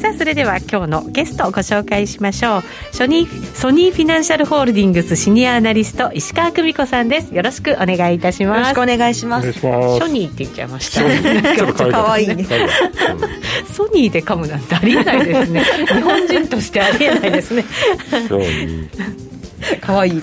さあそれでは今日のゲストをご紹介しましょう。ソニーソニーフィナンシャルホールディングスシニアアナリスト石川久美子さんです。よろしくお願いいたします。よろしくお願いします。ソニーって言っちゃいました。ちょっと可愛いね。ソニーで噛むなんてありえないですね。日本人としてありえないですね。可愛い。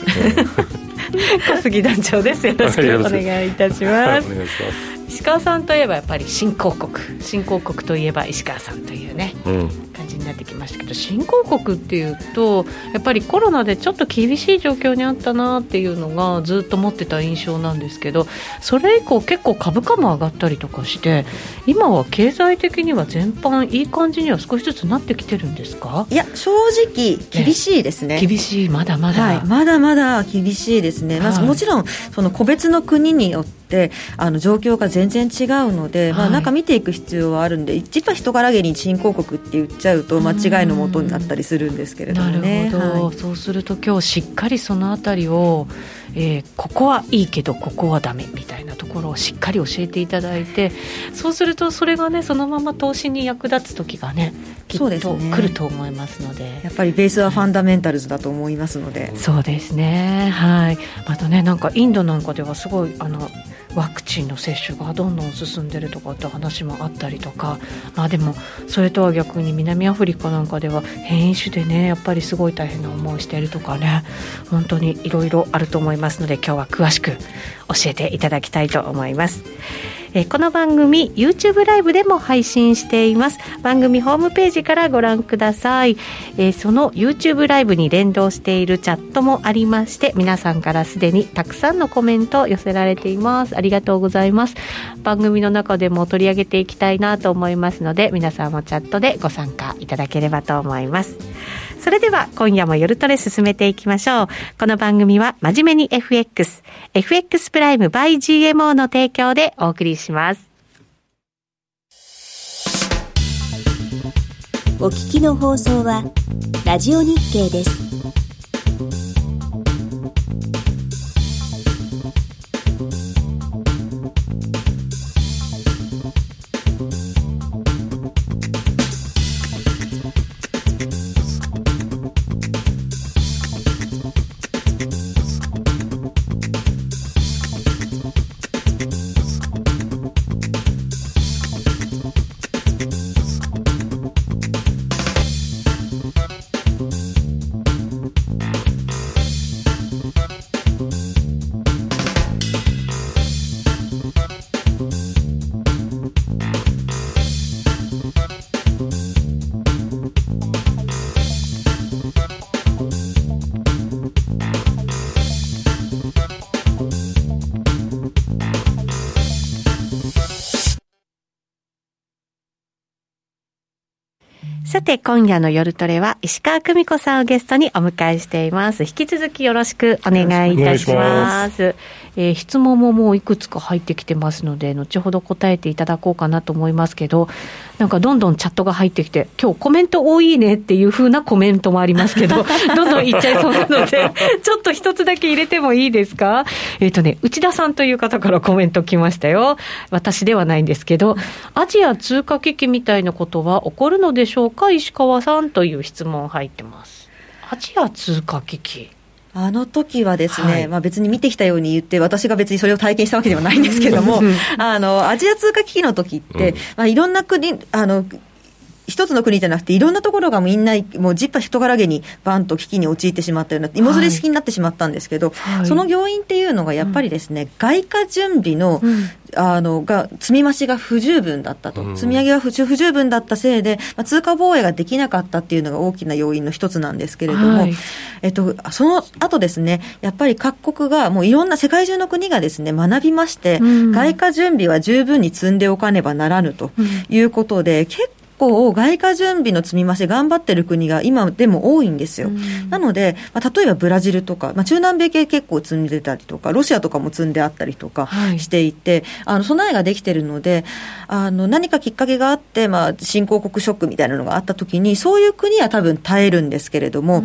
小杉団長です。よろしくお願いいたします、はい石川さんといえばやっぱり新興国新興国といえば石川さんというね、うん、感じになってきましたけど新興国っていうとやっぱりコロナでちょっと厳しい状況にあったなっていうのがずっと持ってた印象なんですけどそれ以降結構株価も上がったりとかして今は経済的には全般いい感じには少しずつなってきてるんですか？いや正直厳しいですね。厳しい。まだまだ、はい、まだまだ厳しいですね、まあ、もちろんその個別の国によってあの状況が全然違うので、はい、まあ、なんか見ていく必要はあるんで実は人からげに新興国って言っちゃうと間違いのもとになったりするんですけれどもね。なるほど、はい、そうすると今日しっかりそのあたりをえー、ここはいいけどここはダメみたいなところをしっかり教えていただいてそうするとそれがねそのまま投資に役立つ時がねきっと来ると思いますので、ね、やっぱりベースはファンダメンタルズだと思いますので、そうですねはいまたねなんかインドなんかではすごいあのワクチンの接種がどんどん進んでるとかって話もあったりとか、まあ、でもそれとは逆に南アフリカなんかでは変異種でねやっぱりすごい大変な思いしているとかね本当にいろいろあると思いますので今日は詳しく教えていただきたいと思います。えこの番組 YouTube ライブでも配信しています。番組ホームページからご覧ください、えその YouTube ライブに連動しているチャットもありまして皆さんからすでにたくさんのコメントを寄せられています。ありがとうございます。番組の中でも取り上げていきたいなと思いますので皆さんもチャットでご参加いただければと思います。それでは今夜も夜トレ進めていきましょう。この番組は真面目に FX、FX プライム by GMO の提供でお送りします。お聞きの放送はラジオ日経です。て、今夜の夜トレは石川久美子さんをゲストにお迎えしています。引き続きよろしくお願いいたします。えー、質問ももういくつか入ってきてますので、後ほど答えていただこうかなと思いますけど、なんかどんどんチャットが入ってきて、今日コメント多いねっていうふうなコメントもありますけど、どんどんいっちゃいそうなので、ちょっと一つだけ入れてもいいですか？えっ、ー、とね、内田さんという方からコメント来ましたよ。私ではないんですけど、アジア通貨危機みたいなことは起こるのでしょうか？石川さんという質問入ってます。アジア通貨危機。あの時はですね、はい、まあ別に見てきたように言って、私が別にそれを体験したわけではないんですけれども、あの、アジア通貨危機の時って、うん、まあいろんな国、あの、一つの国じゃなくて、いろんなところがみんな、もうじっぱ人からげにバンと危機に陥ってしまったような、芋づれ式になってしまったんですけど、はい、その要因っていうのがやっぱりですね、うん、外貨準備の、うん、あの、が、積み増しが不十分だったと。積み上げが不十分だったせいで、まあ、通貨防衛ができなかったっていうのが大きな要因の一つなんですけれども、はい、えっと、その後ですね、やっぱり各国が、もういろんな世界中の国がですね、学びまして、うん、外貨準備は十分に積んでおかねばならぬということで、結構外貨準備の積み増し頑張ってる国が今でも多いんですよ。なので、まあ、例えばブラジルとか、まあ、中南米系結構積んでたりとか、ロシアとかも積んであったりとかしていて、はい、あの備えができてるので、あの何かきっかけがあって、まあ、新興国ショックみたいなのがあったときに、そういう国は多分耐えるんですけれども、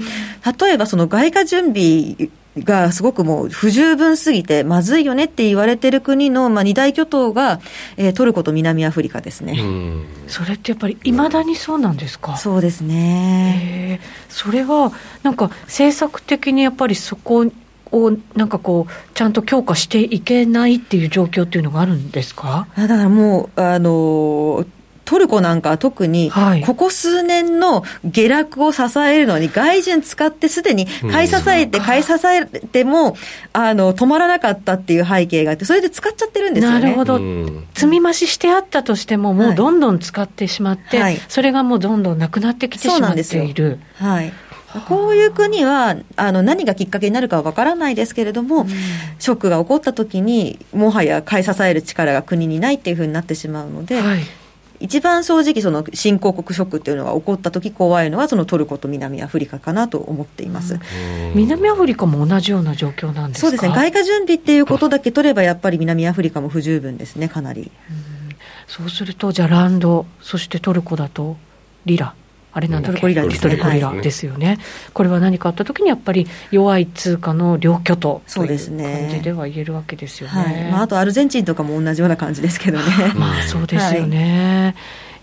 例えばその外貨準備がすごくもう不十分すぎて、まずいよねって言われてる国の、まあ、二大巨頭が、えー、トルコと南アフリカですね。それってやっぱり、いまだにそうなんですか？そうですね。それは、なんか政策的にやっぱりそこをなんかこう、ちゃんと強化していけないっていう状況っていうのがあるんですか？だからもう、あのートルコなんかは特に、ここ数年の下落を支えるのに、外順使ってすでに買い支えて、買い支えても、あの、止まらなかったっていう背景があって、それで使っちゃってるんですよね。なるほど。積み増ししてあったとしても、もうどんどん使ってしまって、はい、それがもうどんどんなくなってきてしまっている。はい。こういう国はあの何がきっかけになるかは分からないですけれども、うん、ショックが起こったときに、もはや買い支える力が国にないっていうふうになってしまうので、はい、一番正直その新興国ショックっていうのが起こった時怖いのはそのトルコと南アフリカかなと思っています、南アフリカも同じような状況なんですそうですね。外貨準備っていうことだけ取ればやっぱり南アフリカも不十分ですねかなり。そうするとじゃあランドそしてトルコだとリラあれなんだっけ、トルコリラですね。トルコリラですよね。これは何かあったときに、やっぱり弱い通貨の両巨頭という感じでは言えるわけですよね。はいまあ、あとアルゼンチンとかも同じような感じですけどね。まあそうですよね。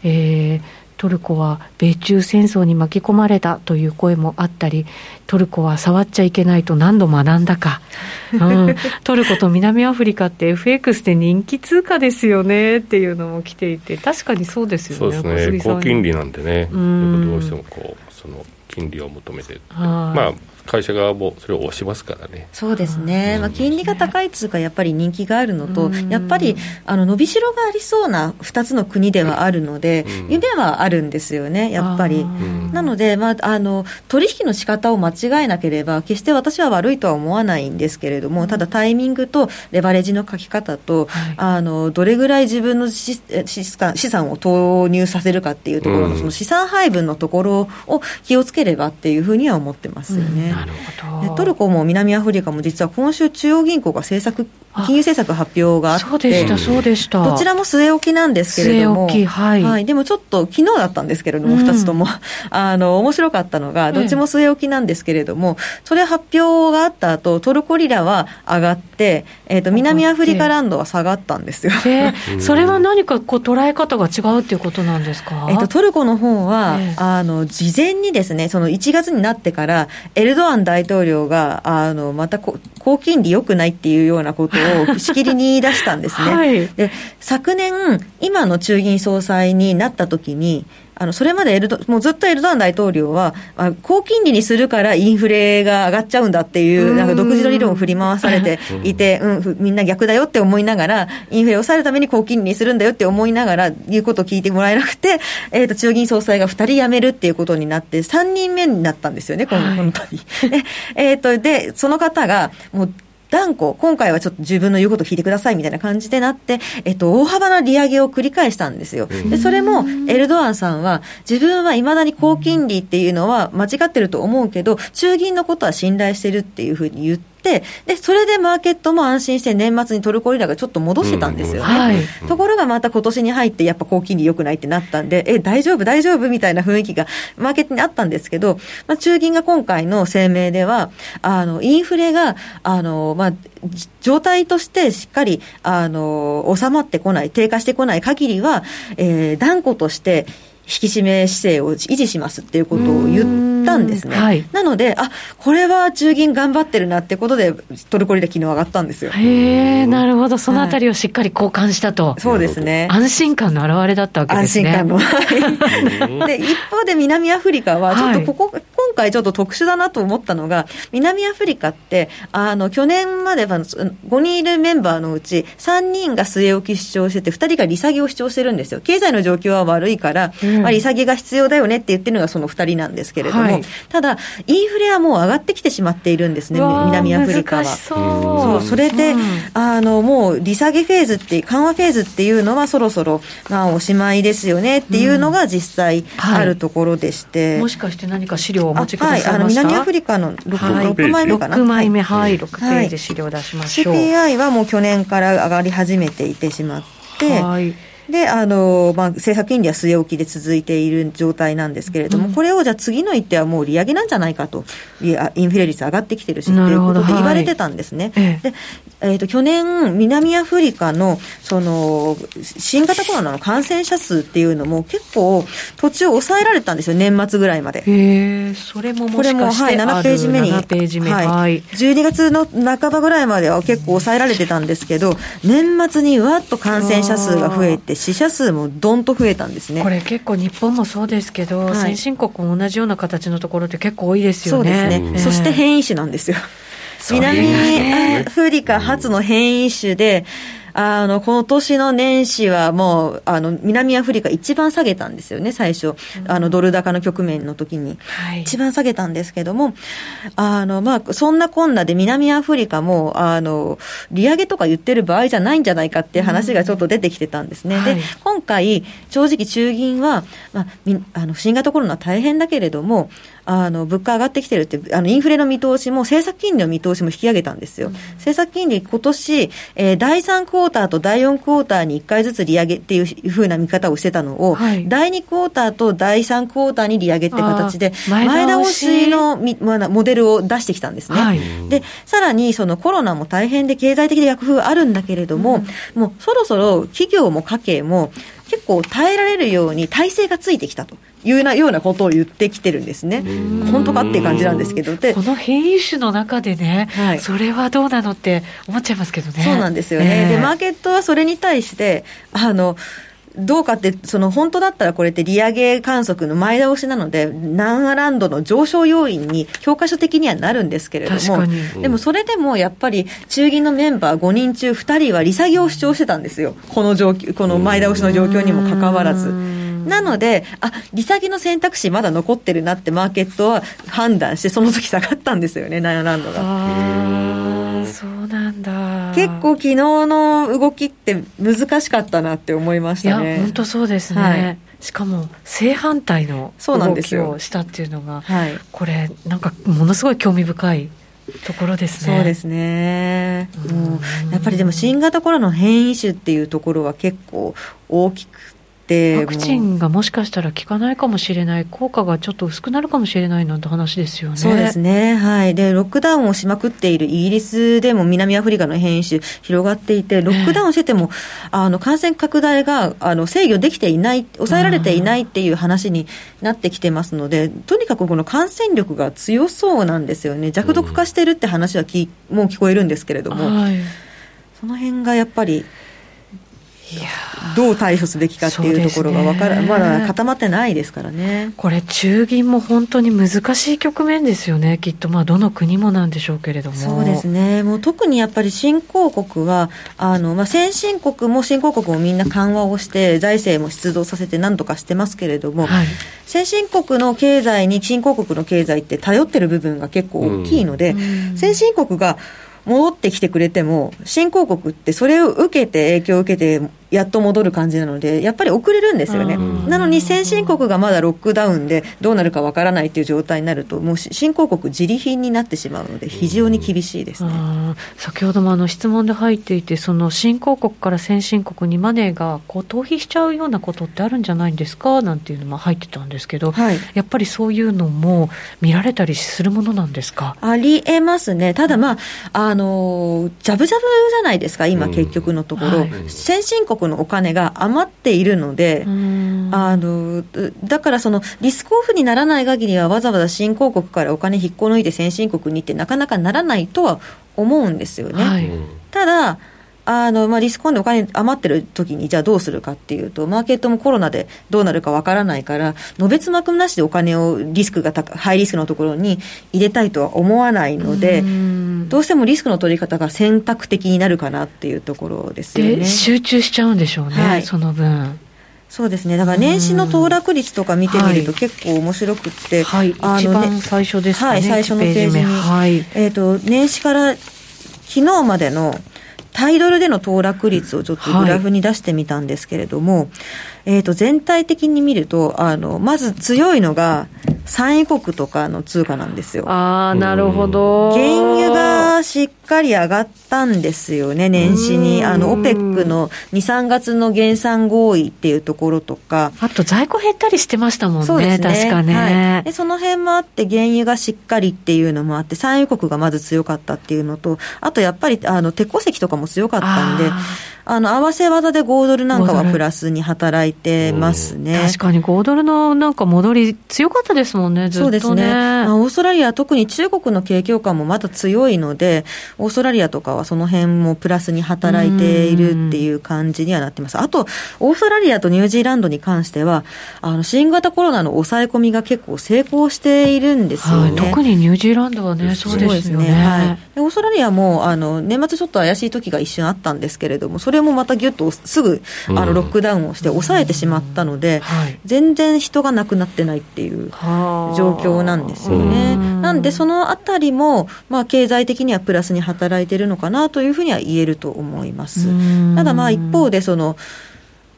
はい、えートルコは米中戦争に巻き込まれたという声もあったり、トルコは触っちゃいけないと何度学んだか、うん、トルコと南アフリカって FX で人気通貨ですよね。っていうのも来ていて、確かにそうですよね、そうですね。高金利なんでね、どうしてもこうその金利を求めて、まあ、会社側もそれを押しますからね。そうですね、まあ、金利が高い通貨、やっぱり人気があるのと、やっぱりあの伸びしろがありそうな2つの国ではあるので、夢はあるんですよね、やっぱり。なので、まあ、あの取引の仕方を間違えなければ、決して私は悪いとは思わないんですけれども、ただタイミングとレバレッジの書き方と、はい、あのどれぐらい自分の資産資産を投入させるかっていうところの、その資産配分のところを気をつければっていうふうには思ってますよね。なるほど。トルコも南アフリカも実は今週中央銀行が政策金融政策発表があってそうでしたそうでした。どちらも据え置きなんですけれどもはい、はい、でもちょっと昨日だったんですけれども、二、うん、つとも。あの面白かったのがどっちも据え置きなんですけれども、それ発表があった後トルコリラは上がって、えーと、南アフリカランドは下がったんですよ、えー、それは何かこう捉え方が違うっていうことなんですか、えーと、トルコの方は、えー、あの事前にですねその1月になってからエルドアン大統領があのまた高金利良くないっていうようなことをしきりに言い出したんですね。はい、で昨年、今の中銀総裁になった時に、あのそれまでエルドもうずっとエルドアン大統領は、あ、高金利にするからインフレが上がっちゃうんだっていう、なんか独自の理論を振り回されていて、うん、みんな逆だよって思いながら、インフレを抑えるために高金利にするんだよって思いながら、言うことを聞いてもらえなくて、えっ、ー、と、中銀総裁が2人辞めるっていうことになって、3人目になったんですよね、この、本当に。えっ、ー、と、で、その方が、もう、断固、今回はちょっと自分の言うことを聞いてくださいみたいな感じでなって、えっと、大幅な利上げを繰り返したんですよ。で、それも、エルドアンさんは、自分はいまだに高金利っていうのは間違ってると思うけど、中銀のことは信頼してるっていうふうに言って、で、それでマーケットも安心して年末にトルコリラがちょっと戻してたんですよね。はい、ところがまた今年に入ってやっぱ高金利良くないってなったんで、え、大丈夫？大丈夫？みたいな雰囲気がマーケットにあったんですけど、まあ、中銀が今回の声明では、あの、インフレが、あの、まあ、状態としてしっかり、あの、収まってこない、低下してこない限りは、えー、断固として、引き締め姿勢を維持しますっていうことを言ったんですね。はい、なので、あこれは中銀頑張ってるなってことで、トルコリラ、昨日上がったんですよ。へなるほど、そのあたりをしっかり交換したと、はい、そうですね。安心感の表れだったわけですね。安心感の。で、一方で南アフリカは、ちょっとここ、はい、今回ちょっと特殊だなと思ったのが、南アフリカって、あの、去年までは5人いるメンバーのうち、3人が据え置き主張してて、2人が利下げを主張してるんですよ。経済の状況は悪いから、うんまあ、利下げが必要だよねって言ってるのがその2人なんですけれども、はい、はい、ただ、インフレはもう上がってきてしまっているんですね、南アフリカは。そう。それで、うん、あのもう利下げフェーズって、緩和フェーズっていうのは、そろそろ、まあ、おしまいですよねっていうのが実際あるところでして、はい、もしかして何か資料をお持ちくださいました、はい、あの南アフリカの 6,、はい、6枚目かな？6枚目、はい、6ページ資料出しましょう。CPI はもう去年から上がり始めていてしまって、はいで、あの、まあ、政策金利は据え置きで続いている状態なんですけれども、うん、これをじゃあ次の一手はもう利上げなんじゃないかと、インフレ率上がってきてるしということで言われてたんですね。はい、で、えっ、ー、と、去年、南アフリカの、その、新型コロナの感染者数っていうのも結構途中抑えられたんですよ、年末ぐらいまで。へそれももしかしてこれも、はい、7ページ目に。7ページ目。はい。12月の半ばぐらいまでは結構抑えられてたんですけど、年末にわっと感染者数が増えて、死者数もどんと増えたんですね。これ結構日本もそうですけど、はい、先進国も同じような形のところって結構多いですよね。そうですね、えー、そして変異種なんですよ。南アフリカ初の変異種で、あの、この年の年始はもう、あの、南アフリカ一番下げたんですよね、最初。あの、ドル高の局面の時に。はい、一番下げたんですけども、あの、まあ、そんなこんなで南アフリカも、あの、利上げとか言ってる場合じゃないんじゃないかっていう話がちょっと出てきてたんですね。うん、で、今回、正直中銀は、まあ、あの、新型コロナ大変だけれども、あの物価上がってきてるって、あのインフレの見通しも、政策金利の見通しも引き上げたんですよ。うん、政策金利、今年、えー、第3クォーターと第4クォーターに1回ずつ利上げっていうふうな見方をしてたのを、はい、第2クォーターと第3クォーターに利上げって形で、前倒しのモデルを出してきたんですね。はい、で、さらにそのコロナも大変で経済的な逆風あるんだけれども、うん、もうそろそろ企業も家計も結構耐えられるように体制がついてきたと。いうなようなことを言ってきてるんですね。本当かっていう感じなんですけど。で、この変異種の中でね、はい、それはどうなのって思っちゃいますけどね。そうなんですよね。えー、で、マーケットはそれに対して、あの、どうかって、その本当だったらこれって利上げ観測の前倒しなので、ナンアランドの上昇要因に教科書的にはなるんですけれども、でもそれでもやっぱり中銀のメンバー5人中2人は利下げを主張してたんですよ、この状況この前倒しの状況にもかかわらず。なので、あ利下げの選択肢まだ残ってるなってマーケットは判断して、その時下がったんですよね、ナイアランドが。そうなんだ結構、昨日の動きって難しかったなって思いましたね。いや、本当そうですね。はいしかも正反対の動きをしたっていうのが、はい、これ、なんかものすごい興味深いところですね。そうですね。もうやっぱりでも新型コロナの変異種っていうところは結構大きくワクチンがもしかしたら効かないかもしれない、効果がちょっと薄くなるかもしれないなんて話ですよね。そうですね。はい。で、ロックダウンをしまくっているイギリスでも南アフリカの変異種広がっていて、ロックダウンしてても、あの、感染拡大が、あの、制御できていない、抑えられていないっていう話になってきてますので、とにかくこの感染力が強そうなんですよね。弱毒化してるって話はき、もう聞こえるんですけれども、はい、その辺がやっぱり、どう対処すべきかっていうところが分から、ね、まだ固まってないですからね。これ、中銀も本当に難しい局面ですよね、きっと、まあ、どの国もなんでしょうけれども。そうですね、もう特にやっぱり新興国は、あのまあ、先進国も新興国もみんな緩和をして、財政も出動させて、なんとかしてますけれども、はい、先進国の経済に新興国の経済って頼ってる部分が結構大きいので、うん、先進国が戻ってきてくれても、新興国ってそれを受けて、影響を受けて、やっと戻る感じなので、やっぱり遅れるんですよね。なのに先進国がまだロックダウンでどうなるかわからないっていう状態になると、もう新興国自利品になってしまうので、非常に厳しいですね。先ほどもあの質問で入っていて、その新興国から先進国にマネーがこう逃避しちゃうようなことってあるんじゃないんですか？なんていうのも入ってたんですけど、はい、やっぱりそういうのも見られたりするものなんですか？ありえますね。ただまあ、あの、じゃぶじゃぶじゃないですか、今結局のところ。はい、先進国国のお金が余っているので、あのだからそのリスクオフにならない限りは、わざわざ新興国からお金引っこ抜いて先進国にって、なかなかならないとは思うんですよね。はい、ただあのまあ、リスクオンでお金余ってる時にじゃあどうするかっていうと、マーケットもコロナでどうなるかわからないから、のべつ幕なしでお金をリスクが高ハイリスクのところに入れたいとは思わないので、どうしてもリスクの取り方が選択的になるかなっていうところですよね。集中しちゃうんでしょうね、はい、その分。そうですね。だから年始の騰落率とか見てみると結構面白くって、はい、一番最初ですね、はい、最初のページに、はい、えーと、年始から昨日までのタイドルでの騰落率をちょっとグラフに出してみたんですけれども、はい、えー、と全体的に見るとあのまず強いのが産油国とかの通貨なんですよ。ああ、なるほど。原油がしっかり上がったんですよね、年始に。あの、オペックの2、3月の減産合意っていうところとか。あと在庫減ったりしてましたもんね、そうですね確かね、はい、で。その辺もあって、原油がしっかりっていうのもあって、産油国がまず強かったっていうのと、あとやっぱり、あの、鉄鉱石とかも強かったんで、あの、合わせ技で5ドルなんかはプラスに働いてますね。確かに5ドルのなんか戻り強かったですもんね、ずっと、ね、そうですね。まあ、オーストラリア、特に中国の景況感もまだ強いので、オーストラリアとかはその辺もプラスに働いているっていう感じにはなってます。あと、オーストラリアとニュージーランドに関しては、あの、新型コロナの抑え込みが結構成功しているんですよね。はい、特にニュージーランドはね、そうですね。ねはい。オーストラリアも、あの、年末ちょっと怪しい時が一瞬あったんですけれども、それもまたぎゅっとすぐ、あの、ロックダウンをして抑えてしまったので、はい、全然人が亡くなってないっていう状況なんですよね。なんで、そのあたりも、まあ、経済的にはプラスに働いてるのかなというふうには言えると思います。ただ、まあ、一方で、その、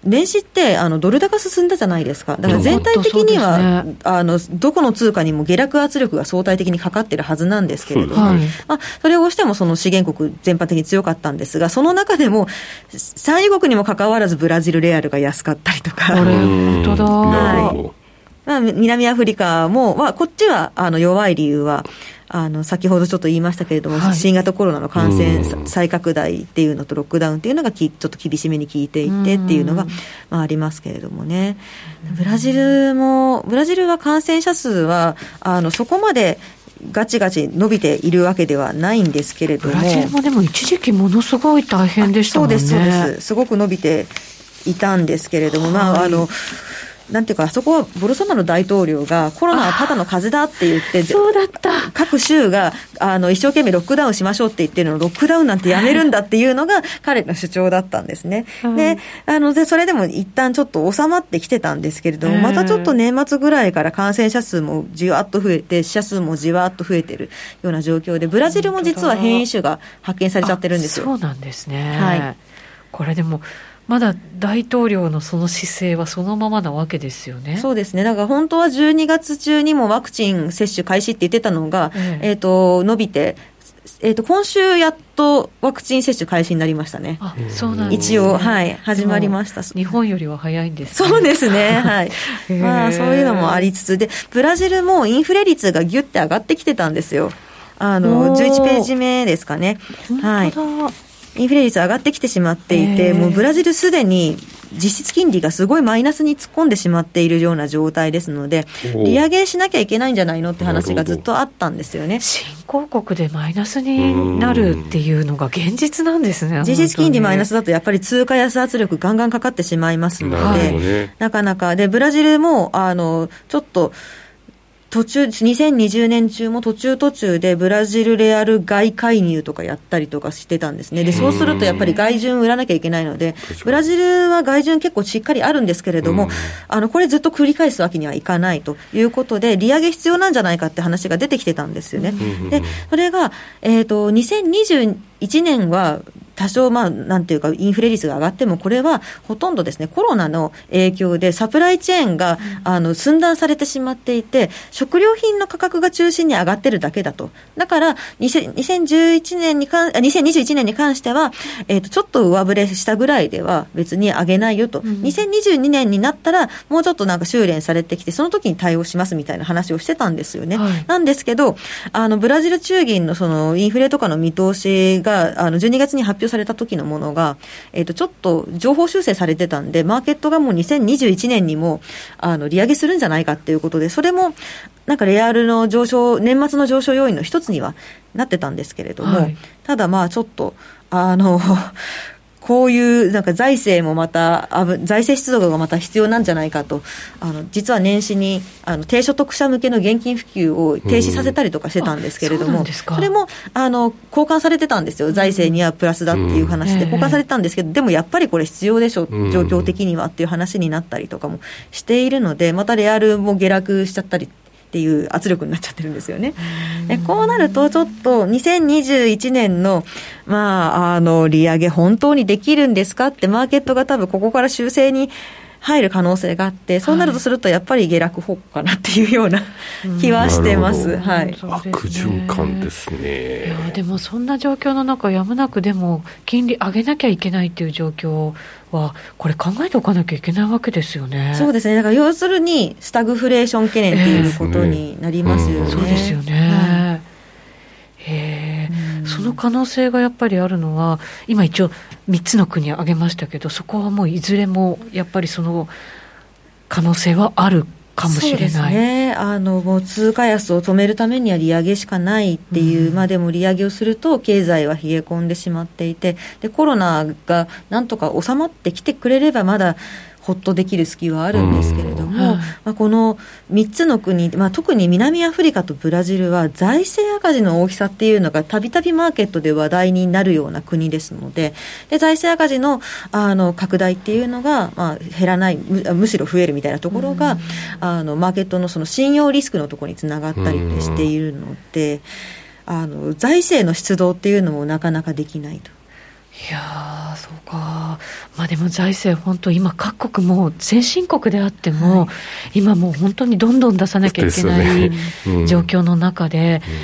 年始ってあのドル高進んだじゃないですか、だから全体的には、ね、あのどこの通貨にも下落圧力が相対的にかかってるはずなんですけれども、そ,、まあ、それをしてもその資源国全般的に強かったんですが、その中でも、産油国にもかかわらずブラジルレアルが安かったりとか。本当だ、はい。まあ、南アフリカも、まあ、こっちはあの弱い理由は、あの先ほどちょっと言いましたけれども、はい、新型コロナの感染再拡大っていうのとロックダウンっていうのがきちょっと厳しめに効いていてっていうのが、まあ、ありますけれどもね、ブラジルも、ブラジルは感染者数はあのそこまでガチガチ伸びているわけではないんですけれども。ブラジルもでも一時期ものすごい大変でしたもんね。そうです、そうです。すごく伸びていたんですけれども、まあ、あの、なんていうか、あそこはボルソナロ大統領がコロナはただの風邪だって言って、そうだった各州があの一生懸命ロックダウンしましょうって言ってるのロックダウンなんてやめるんだっていうのが 彼の主張だったんですね。であので、それでも一旦ちょっと収まってきてたんですけれども、またちょっと年末ぐらいから感染者数もじわっと増えて、死者数もじわっと増えてるような状況で、ブラジルも実は変異種が発見されちゃってるんですよ。そうなんですね。はい。これでもまだ大統領のその姿勢はそのままなわけですよね。そうですね。だから本当は12月中にもワクチン接種開始って言ってたのが、えええー、と伸びて、えー、と今週やっとワクチン接種開始になりましたね。あそうなん、ね、一応、はい、始まりました。日本よりは早いんです、ね、そうですね。はい。まあ、そういうのもありつつで、ブラジルもインフレ率がぎゅって上がってきてたんですよ。あの、11ページ目ですかね。はい。インフレ率上がってきてしまっていて、もうブラジルすでに実質金利がすごいマイナスに突っ込んでしまっているような状態ですので、利上げしなきゃいけないんじゃないのって話がずっとあったんですよね。新興国でマイナスになるっていうのが現実なんですね、実質金利マイナスだと、やっぱり通貨安圧力、がんがんかかってしまいますので、ね、なかなか、でブラジルもあのちょっと、途中、2020年中も途中途中でブラジルレアル外介入とかやったりとかしてたんですね。で、そうするとやっぱり外順売らなきゃいけないので、ブラジルは外順結構しっかりあるんですけれども、あの、これずっと繰り返すわけにはいかないということで、利上げ必要なんじゃないかって話が出てきてたんですよね。で、それが、えっ、ー、と、2021年は多少、まあ、なんていうか、インフレ率が上がっても、これはほとんどですね、コロナの影響でサプライチェーンが、あの、寸断されてしまっていて、食料品の価格が中心に上がってるだけだと。だから、2011年に関、2021年に関しては、えっ、ー、と、ちょっと上振れしたぐらいでは別に上げないよと。うん、2022年になったら、もうちょっとなんか修練されてきて、その時に対応しますみたいな話をしてたんですよね。はい、なんですけど、あの、ブラジル中銀のその、インフレとかの見通しが、あの、12月に発表された時のものが、えっ、ー、と、ちょっと情報修正されてたんで、マーケットがもう2021年にも、あの、利上げするんじゃないかっていうことで、それも、なんかレアルの上昇、年末の上昇要因の一つにはなってたんですけれども、はい、ただまあちょっと、あの、こういうなんか財政もまた、財政出動がまた必要なんじゃないかと、あの実は年始にあの低所得者向けの現金普及を停止させたりとかしてたんですけれども、それもあの交換されてたんですよ、財政にはプラスだっていう話で、交換されてたんですけど、でもやっぱりこれ必要でしょ、状況的にはっていう話になったりとかもしているので、またレアルも下落しちゃったりっていう圧力になっちゃってるんですよね。でこうなると、ちょっと2021年の、まあ、あの、利上げ本当にできるんですかって、マーケットが多分ここから修正に入る可能性があって、そうなるとすると、やっぱり下落方向かなっていうような気はしてます。はい、悪循環ですね。いやでもそんな状況の中、やむなくでも金利上げなきゃいけないっていう状況は、これ、考えておかなきゃいけないわけですよね。そうですね、だから要するに、スタグフレーション懸念っていうことになりますよね。えー、そうですよね。へえ、その可能性がやっぱりあるのは、今一応3つの国挙げましたけど、そこはもういずれもやっぱりその可能性はあるかもしれない。ね、あのもう通貨安を止めるためには利上げしかないっていう、うん、まあ、でも利上げをすると経済は冷え込んでしまっていてでコロナがなんとか収まってきてくれればまだほっとできる隙はあるんですけれども、まあ、この3つの国、まあ、特に南アフリカとブラジルは財政赤字の大きさっていうのがたびたびマーケットで話題になるような国ですのでで財政赤字のあの拡大っていうのが、まあ、減らないむむしろ増えるみたいなところが、あのマーケットのその信用リスクのところにつながったりしているので、あの財政の出動っていうのもなかなかできないと。いやそうか、まあ、でも財政、本当、今、各国も先進国であっても、はい、今もう本当にどんどん出さなきゃいけない状況の中で。うんうん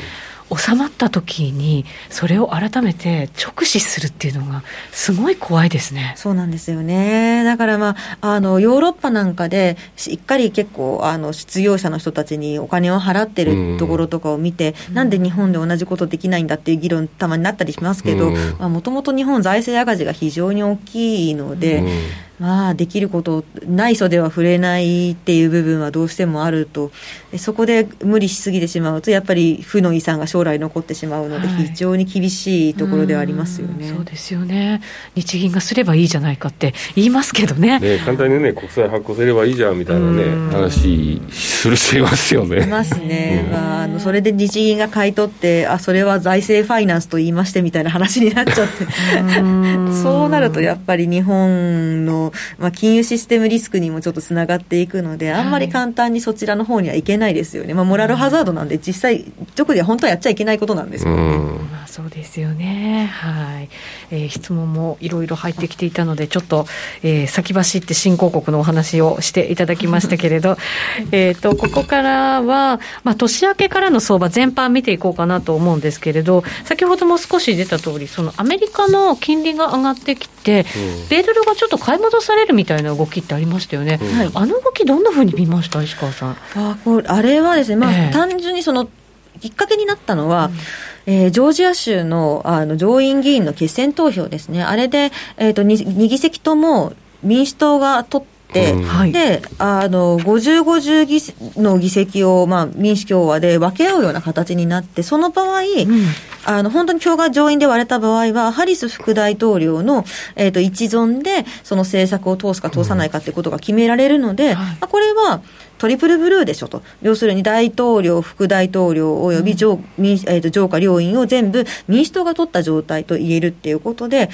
収まった時にそれを改めて直視するっていうのがすごい怖いですね。そうなんですよね。だからまああのヨーロッパなんかでしっかり結構あの失業者の人たちにお金を払ってるところとかを見て、うん、なんで日本で同じことできないんだっていう議論たまになったりしますけどもともと日本財政赤字が非常に大きいので、うんまあ、できることない袖は触れないっていう部分はどうしてもあると。そこで無理しすぎてしまうとやっぱり負の遺産が将来残ってしまうので、非常に厳しいところではありますよね、そうですよね。日銀がすればいいじゃないかって言いますけどね。ね簡単にね国債発行すればいいじゃんみたいなね話する人いますよね。いますね、まあ、あのそれで日銀が買い取ってあそれは財政ファイナンスと言いましてみたいな話になっちゃって。そうなるとやっぱり日本のまあ、金融システムリスクにもちょっとつながっていくので、あんまり簡単にそちらの方にはいけないですよね、まあ、モラルハザードなんで、実際、直では本当はやっちゃいけないことなんですよね。まあ、そうですよね、はい。えー、質問もいろいろ入ってきていたので、ちょっと、えー、先走って新興国のお話をしていただきましたけれど、えとここからは、まあ、年明けからの相場全般見ていこうかなと思うんですけれど、先ほども少し出た通り、そのアメリカの金利が上がってきて、米ドルがちょっと買い戻されるみたいな動きってありましたよね、うん、あの動き、どんなふうに見ました石川さん？あこれあれはですね、まあ、えー、単純にそのきっかけになったのは、うん、えー、ジョージア州のあの上院議員の決選投票ですね、あれで、えーと、2, 2議席とも民主党が取って、うん、であの50、50議の議席を、まあ、民主共和で分け合うような形になって、その場合、うん、あの本当に票が上院で割れた場合は、ハリス副大統領の、えーと、一存で、その政策を通すか通さないかということが決められるので、うん、まあ、これはトリプルブルーでしょと、要するに大統領、副大統領および上,、うん、えーと上下両院を全部民主党が取った状態と言えるっていうことで、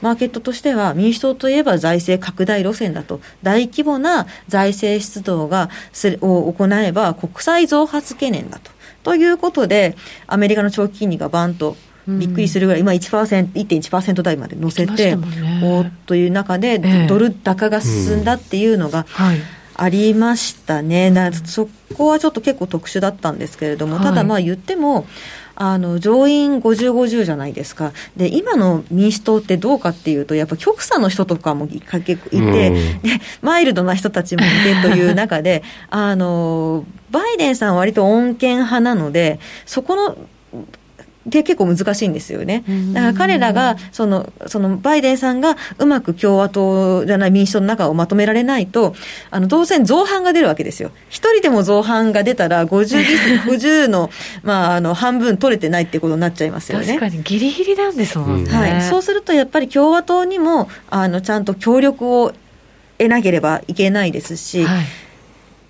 マーケットとしては民主党といえば財政拡大路線だと、大規模な財政出動がすを行えば国債増発懸念だと。ということで、アメリカの長期金利がバンとびっくりするぐらい、今1%、1.1%台まで乗せて、ね、おという中で、ドル高が進んだっていうのが、ありましたね、そこはちょっと結構特殊だったんですけれども、ただまあ言っても、あの上院50、50じゃないですか、で今の民主党ってどうかっていうと、やっぱ極左の人とかもいて、うん、でマイルドな人たちもいてという中で、あのバイデンさんは割と穏健派なので、そこので結構難しいんですよね。だから彼らが、その、そのバイデンさんがうまく共和党じゃない民主党の中をまとめられないと、あの、当然造反が出るわけですよ。一人でも造反が出たら50、50 の、まあ、あの、半分取れてないってことになっちゃいますよね。確かにギリギリなんですもんね。はい。そうするとやっぱり共和党にも、あの、ちゃんと協力を得なければいけないですし、はい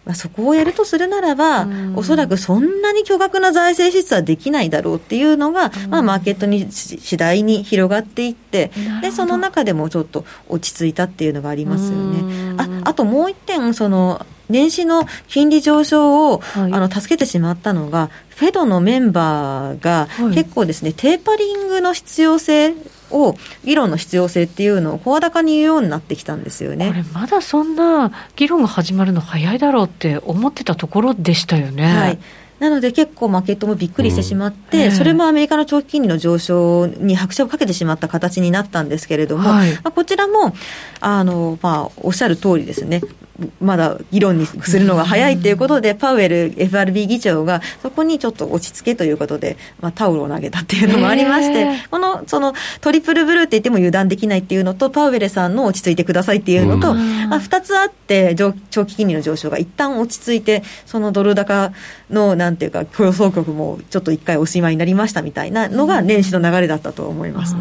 まあ、そこをやるとするならば、おそらくそんなに巨額な財政支出はできないだろうっていうのが、まあ、マーケットに次第に広がっていって、でその中でもちょっと落ち着いたっていうのがありますよね。ああともう一点その年始の金利上昇を、はい、あの助けてしまったのが、フェドのメンバーが結構ですね、はい、テーパリングの必要性を議論の必要性っていうのを声高に言うようになってきたんですよね。これまだそんな議論が始まるの早いだろうって思ってたところでしたよね。はい。なので結構マーケットもびっくりしてしまって、うん、それもアメリカの長期金利の上昇に拍車をかけてしまった形になったんですけれども、はい、まあ、こちらもあの、まあ、おっしゃる通りですね、まだ議論にするのが早いということで、パウエル FRB 議長がそこにちょっと落ち着けということで、まあ、タオルを投げたっていうのもありまして、このそのトリプルブルーって言っても油断できないっていうのと、パウエルさんの落ち着いてくださいっていうのと、まあ、2つあって、長期金利の上昇が一旦落ち着いて、そのドル高のなんていうか、競争局もちょっと一回おしまいになりましたみたいなのが年始の流れだったと思います、ね、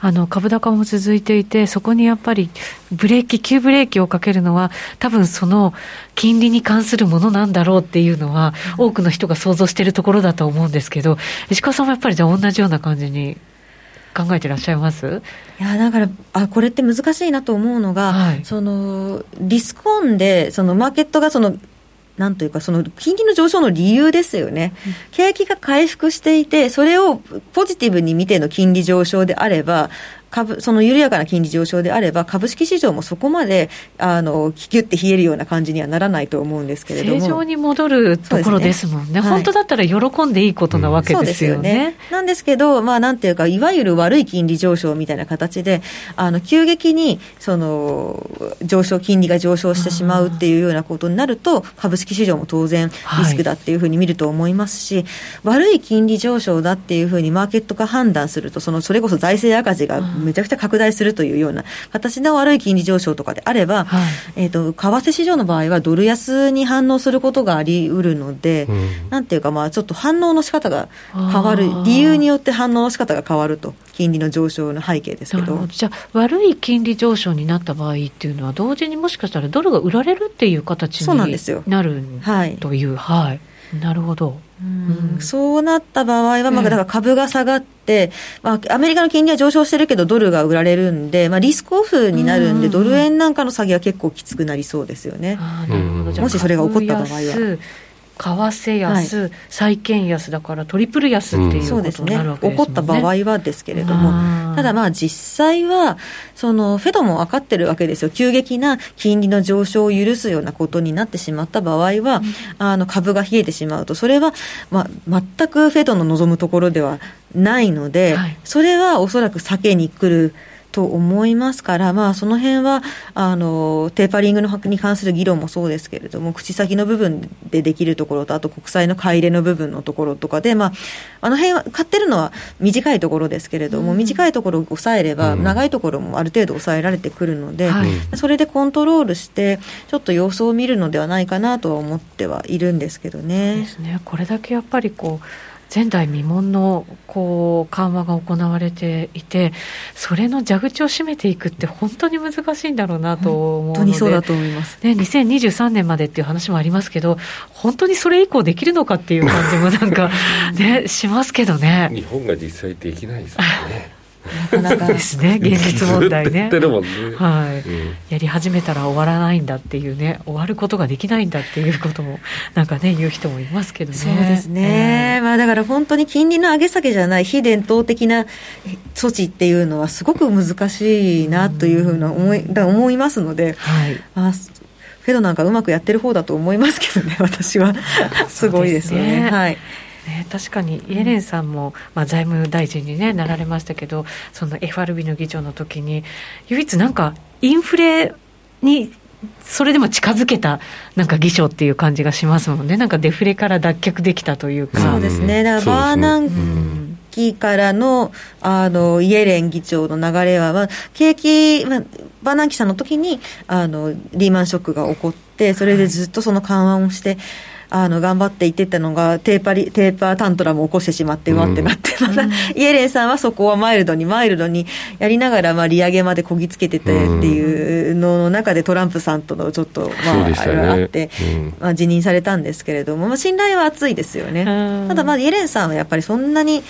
あの株高も続いていて、そこにやっぱりブレーキ、急ブレーキをかけるのは、多分その金利に関するものなんだろうっていうのは、多くの人が想像しているところだと思うんですけど、石川さんもやっぱりじゃあ同じような感じに考えてらっしゃいます？いやだからあこれって難しいなと思うのが、はい、そのリスクオンでそのマーケットがそのなんというか、その金利の上昇の理由ですよね、景気が回復していて、それをポジティブに見ての金利上昇であれば、株、その緩やかな金利上昇であれば、株式市場もそこまで、あの、キュッて冷えるような感じにはならないと思うんですけれども。正常に戻るところですもんね。ね本当だったら喜んでいいことなわけですよね。うん、よねなんですけど、まあ、なんていうか、いわゆる悪い金利上昇みたいな形で、あの、急激に、その、上昇、金利が上昇してしまうっていうようなことになると、株式市場も当然リスクだっていうふうに見ると思いますし、はい、悪い金利上昇だっていうふうにマーケットが判断すると、その、それこそ財政赤字がめちゃくちゃ拡大するというような形の悪い金利上昇とかであれば、はい、えっ、ー、と、為替市場の場合はドル安に反応することがあり得るので、うん、なんていうか、まあ、ちょっと反応の仕方が変わる、理由によって反応の仕方が変わると、金利の上昇の背景ですけど。じゃあ、悪い金利上昇になった場合っていうのは、同時にもしかしたらドルが売られるっていう形になるという、はい、なるほど。うん、そうなった場合は、まあ、だから株が下がって、まあ、アメリカの金利は上昇してるけど、ドルが売られるんで、まあ、リスクオフになるんで、ドル円なんかの下げは結構きつくなりそうですよね。もしそれが起こった場合は。為替安、はい、債券安だからトリプル安っていうことになるわけですね、ね。起こった場合はですけれども、ただまあ実際は、そのフェドも分かってるわけですよ、急激な金利の上昇を許すようなことになってしまった場合は、うん、あの株が冷えてしまうと、それは、まあ、全くフェドの望むところではないので、はい、それはおそらく避けに来る。と思いますから、まあ、その辺はあのテーパリングのに関する議論もそうですけれども、口先の部分でできるところと、あと国債の買い入れの部分のところとかで、まあ、あの辺は買ってるのは短いところですけれども、うん、短いところを抑えれば、長いところもある程度抑えられてくるので、はい、それでコントロールして、ちょっと様子を見るのではないかなとは思ってはいるんですけどね。ですね。これだけやっぱりこう前代未聞のこう緩和が行われていて、それの蛇口を閉めていくって本当に難しいんだろうなと思うので、本当にそうだと思います、ね、2023年までっていう話もありますけど、本当にそれ以降できるのかっていう感じもなんかね、しますけどね。日本が実際できないですよね。なかなかですね、現実問題ね。ねはい、うん、やり始めたら終わらないんだっていうね、終わることができないんだっていうことも、なんかね、言う人もいますけどね。そうですね。えー、まあだから本当に金利の上げ下げじゃない非伝統的な措置っていうのはすごく難しいなというふうな思い、思いますので、はい、まあフェドなんかうまくやってる方だと思いますけどね、私は。すごいですよね。ねはい。ね、確かにイエレンさんも、まあ、財務大臣に、ね、なられましたけどその FRB の議長の時に唯一なんかインフレにそれでも近づけたなんか議長っていう感じがしますもんね。なんかデフレから脱却できたというか。そうですね。だからバーナン期からのあのイエレン議長の流れは、まあ、景気、まあ、バーナンキさんの時にあにリーマンショックが起こって、それでずっとその緩和をして、あの頑張っていってたのがテーパリテーパータントラムを起こしてしまってわってなって、また、イエレンさんはそこはマイルドにマイルドにやりながらまあ利上げまでこぎつけててっていうのの中でトランプさんとのちょっとまあ、あれがあって、まあ、辞任されたんですけれども、まあ、信頼は厚いですよね。ただまあイエレンさんはやっぱりそんなに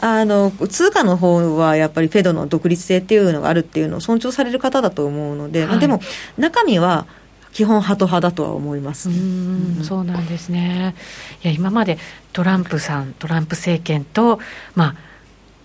あの通貨の方はやっぱりフェドの独立性っていうのがあるっていうのを尊重される方だと思うので、はい、まあ、でも中身は基本ハト派だとは思います、ね、そうなんですね。いや今までトランプさんトランプ政権とまあ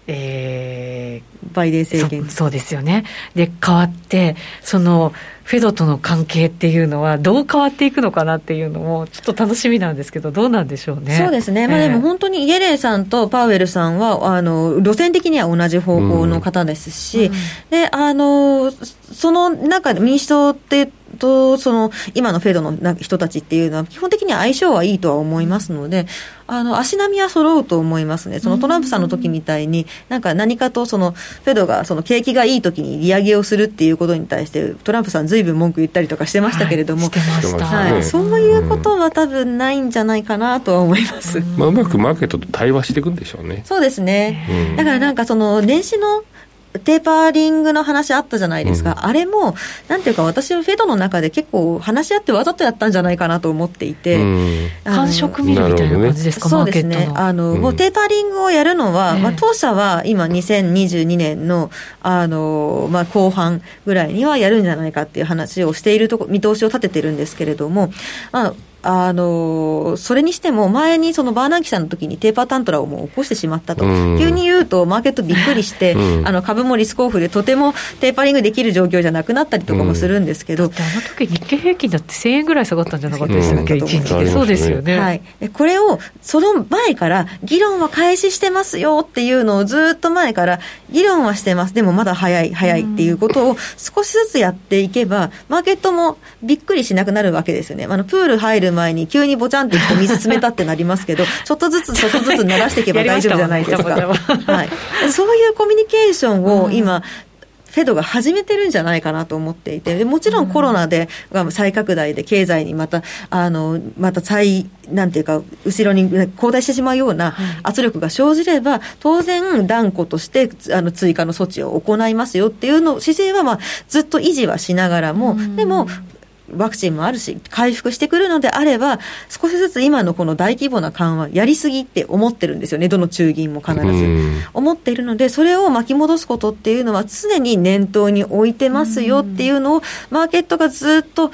えー、バイデン政権。そうですよね。で変わってそのフェドとの関係っていうのはどう変わっていくのかなっていうのもちょっと楽しみなんですけどどうなんでしょうね。そうですね、まあ、でも本当にイエレンさんとパウエルさんはあの路線的には同じ方向の方ですし、うん、であのその中で民主党ってとその今のフェドの人たちっていうのは基本的には相性はいいとは思いますのであの足並みは揃うと思いますね。そのトランプさんの時みたいになんか何かとそのフェドがその景気がいい時に利上げをするっていうことに対してトランプさんずいぶん文句言ったりとかしてましたけれども、はい、そういうことは多分ないんじゃないかなとは思います、まあ、うまくマーケットと対話していくんでしょうね。そうですね、だからなんかその年始のテーパーリングの話あったじゃないですか、うん、あれも、なんていうか、私はフェドの中で結構話し合ってわざとやったんじゃないかなと思っていて、感触見るみたいな感じですか、そうですね、あの、うん、もうテーパーリングをやるのは、まあ、当社は今、2022年のあの、まあ、後半ぐらいにはやるんじゃないかっていう話をしているとこ見通しを立ててるんですけれども、まああのそれにしても、前にそのバーナンキさんの時にテーパータントラをもう起こしてしまったと、急に言うと、マーケットびっくりして、あの株もリスクオフで、とてもテーパリングできる状況じゃなくなったりとかもするんですけど、あの時日経平均だって1000円ぐらい下がったんじゃなかったでしたっけ、1日で、そうですよね、はい、これをその前から、議論は開始してますよっていうのをずっと前から、議論はしてます、でもまだ早い、早いっていうことを少しずつやっていけば、マーケットもびっくりしなくなるわけですよね。あのプール入る前に急にぼちゃんってきて水冷たってなりますけど、ちょっとずつちょっとずつ慣らしていけば大丈夫じゃないですか。はい、そういうコミュニケーションを今、フェドが始めてるんじゃないかなと思っていて、もちろんコロナで、再拡大で経済にまた、あの、また再、なんていうか、後ろに後退してしまうような圧力が生じれば、当然断固としてあの追加の措置を行いますよっていうの姿勢は、まあ、ずっと維持はしながらも、でも、ワクチンもあるし、回復してくるのであれば、少しずつ今のこの大規模な緩和、やりすぎって思ってるんですよね、どの中銀も必ず。思っているので、それを巻き戻すことっていうのは、常に念頭に置いてますよっていうのを、マーケットがずっと、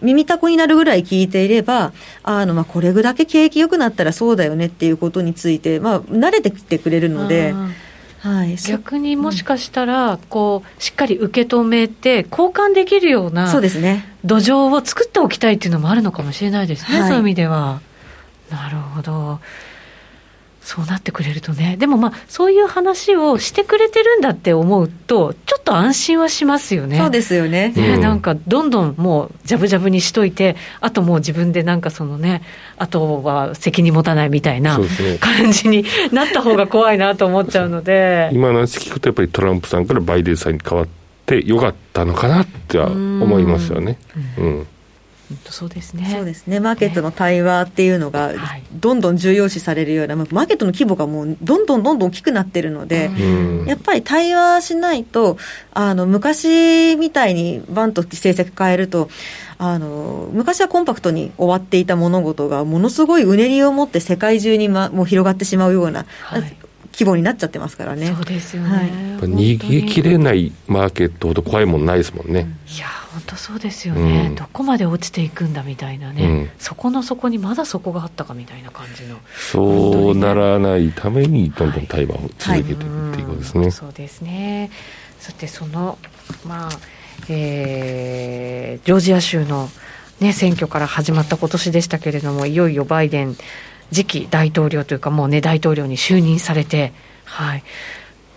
耳たこになるぐらい聞いていれば、あの、まあ、これぐらい景気良くなったらそうだよねっていうことについて、まあ、慣れてきてくれるので、はい、逆にもしかしたら、こうしっかり受け止めて、交換できるようなそうですね土壌を作っておきたいっていうのもあるのかもしれないですね、はい、そういう意味では。なるほど。そうなってくれるとね、でもまあ、そういう話をしてくれてるんだって思うと、ちょっと安心はしますよね。そうですよね。ね、うん、なんか、どんどんもう、じゃぶじゃぶにしといて、あともう自分でなんかそのね、あとは責任持たないみたいな感じになった方が怖いなと思っちゃうので。今の話聞くと、やっぱりトランプさんからバイデンさんに変わってよかったのかなっては思いますよね。うん、うんそうですね。そうですね。マーケットの対話っていうのが、どんどん重要視されるような、マーケットの規模がもうどんどんどんどん大きくなってるので、やっぱり対話しないと、あの昔みたいにバンと政策変えると、あの昔はコンパクトに終わっていた物事が、ものすごいうねりを持って世界中に、ま、もう広がってしまうような。はい規模になっちゃってますからね。そうですよね。はい、逃げきれないマーケットほど怖いもんないですもんね。いや本当そうですよね、うん、どこまで落ちていくんだみたいなね、うん、そこの底にまだそこがあったかみたいな感じの。そうならないためにどんどん対話を続けていくっていうことですね、はい、そうですね。そしてそのまあえー、ジョージア州のね、選挙から始まった今年でしたけれども、いよいよバイデン次期大統領というか、もうね、大統領に就任されて、はい、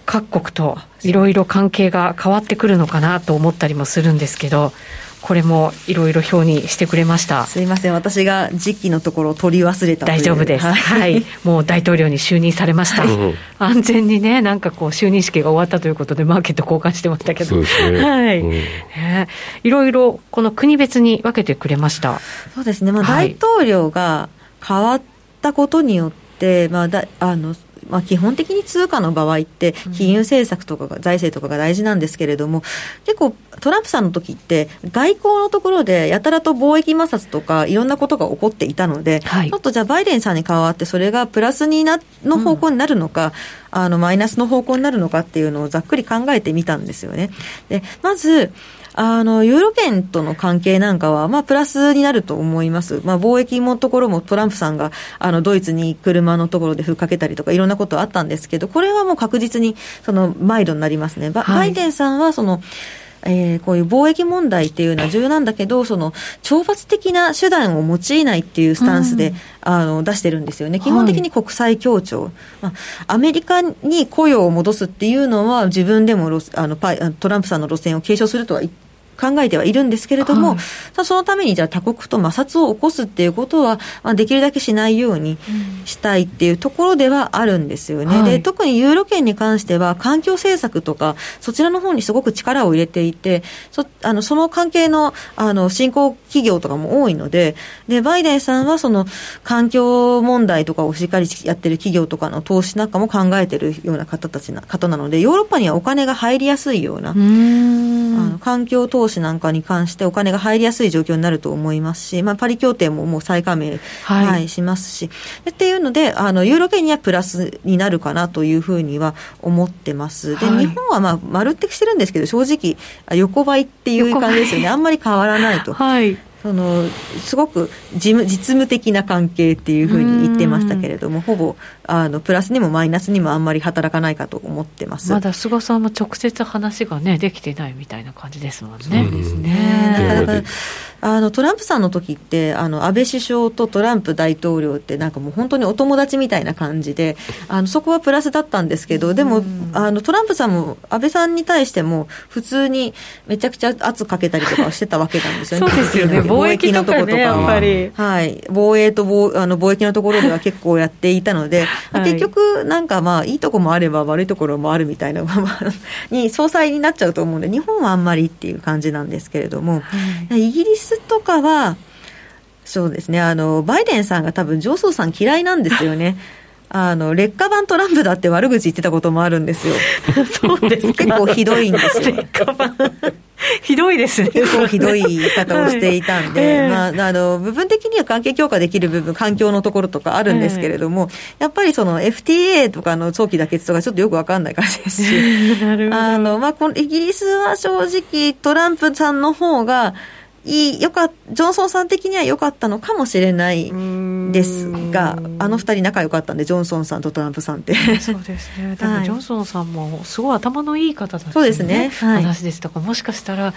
各国といろいろ関係が変わってくるのかなと思ったりもするんですけど、これもいろいろ表にしてくれました。すいません。私が時期のところを取り忘れた大丈夫です、はい、はい、もう大統領に就任されました、はい、安全にねなんかこう就任式が終わったということでマーケット交換してましたけど、ね、はい、うん、えいろいろこの国別に分けてくれました。そうですね、まあ、大統領が変わったことによって、まあ、だあのまあ、基本的に通貨の場合って、金融政策とかが、財政とかが大事なんですけれども、結構、トランプさんの時って、外交のところで、やたらと貿易摩擦とか、いろんなことが起こっていたので、はい、ちょっとじゃあ、バイデンさんに代わって、それがプラスになの方向になるのか、うん、あのマイナスの方向になるのかっていうのをざっくり考えてみたんですよね。でまずあの、ユーロ圏との関係なんかは、まあ、プラスになると思います。まあ、貿易のところもトランプさんが、あの、ドイツに車のところでふっかけたりとか、いろんなことあったんですけど、これはもう確実に、その、マイルになりますね。バ,、バイデンさんは、その、えー、こういう貿易問題っていうのは重要なんだけど、その懲罰的な手段を用いないっていうスタンスで、うん、あの出してるんですよね、基本的に国際協調、はい、まあ、アメリカに雇用を戻すっていうのは、自分でもあのトランプさんの路線を継承するとは言って考えてはいるんですけれども、はい、そのためにじゃあ他国と摩擦を起こすっていうことは、まあ、できるだけしないようにしたいっていうところではあるんですよね。はい、で特にユーロ圏に関しては環境政策とかそちらの方にすごく力を入れていてそあのその関係のあの新興企業とかも多いのででバイデンさんはその環境問題とかをしっかりやってる企業とかの投資なんかも考えてるような方たちな方なのでヨーロッパにはお金が入りやすいようなあの環境投資資なんかに関してお金が入りやすい状況になると思いますし、まあ、パリ協定ももう再加盟、はい、はい、しますし。っていうのであのユーロ圏にはプラスになるかなというふうには思ってます。で、日本はまあ丸ってしてるんですけど正直横ばいっていう感じですよね。あんまり変わらないと。はいそのすごく事務実務的な関係っていうふうに言ってましたけれども、ほぼあのプラスにもマイナスにもあんまり働かないかと思ってます。まだ菅さんも直接話がね、できてないみたいな感じですもんね。そうですね。なかなかあのトランプさんの時ってあの安倍首相とトランプ大統領ってなんかもう本当にお友達みたいな感じであのそこはプラスだったんですけどでもあのトランプさんも安倍さんに対しても普通にめちゃくちゃ圧かけたりとかしてたわけなんですよね。そうですよね貿易のとことか、ね、はい、防衛と貿あの貿易のところでは結構やっていたので、はい、結局なんかまあいいとこもあれば悪いところもあるみたいな に総裁になっちゃうと思うんで日本はあんまりっていう感じなんですけれども、はい、イギリスとかは、そうですね、あの、バイデンさんが多分、ジョンソンさん嫌いなんですよね。あの、劣化版トランプだって悪口言ってたこともあるんですよ。そうです結構ひどいんですよ。劣化版。ひどいですね。結構ひどい言い方をしていたんで、はい。まあ、あの、部分的には関係強化できる部分、環境のところとかあるんですけれども、やっぱりその FTA とかの早期妥結とかちょっとよくわかんない感じですし、あの、まあ、このイギリスは正直トランプさんの方が、いいよかジョンソンさん的には良かったのかもしれないですが、あの二人仲良かったんで、ジョンソンさんとトランプさんって。そうですね、でもジョンソンさんもすごい頭のいい方だった、ね、そうですね、はい、話ですとか、もしかしたら、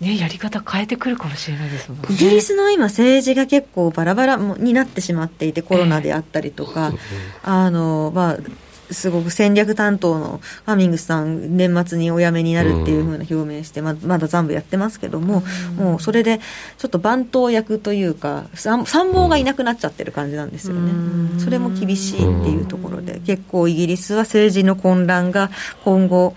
ね、やり方変えてくるかもしれないですもんね。イギリスの今、政治が結構バラバラになってしまっていて、コロナであったりとか、えー、あの、まあ、すごく戦略担当のハミングスさん、年末にお辞めになるっていうふうな表明して、ままだ残部やってますけども、もうそれでちょっと番頭役というか、参謀がいなくなっちゃってる感じなんですよね。それも厳しいっていうところで、結構イギリスは政治の混乱が今後、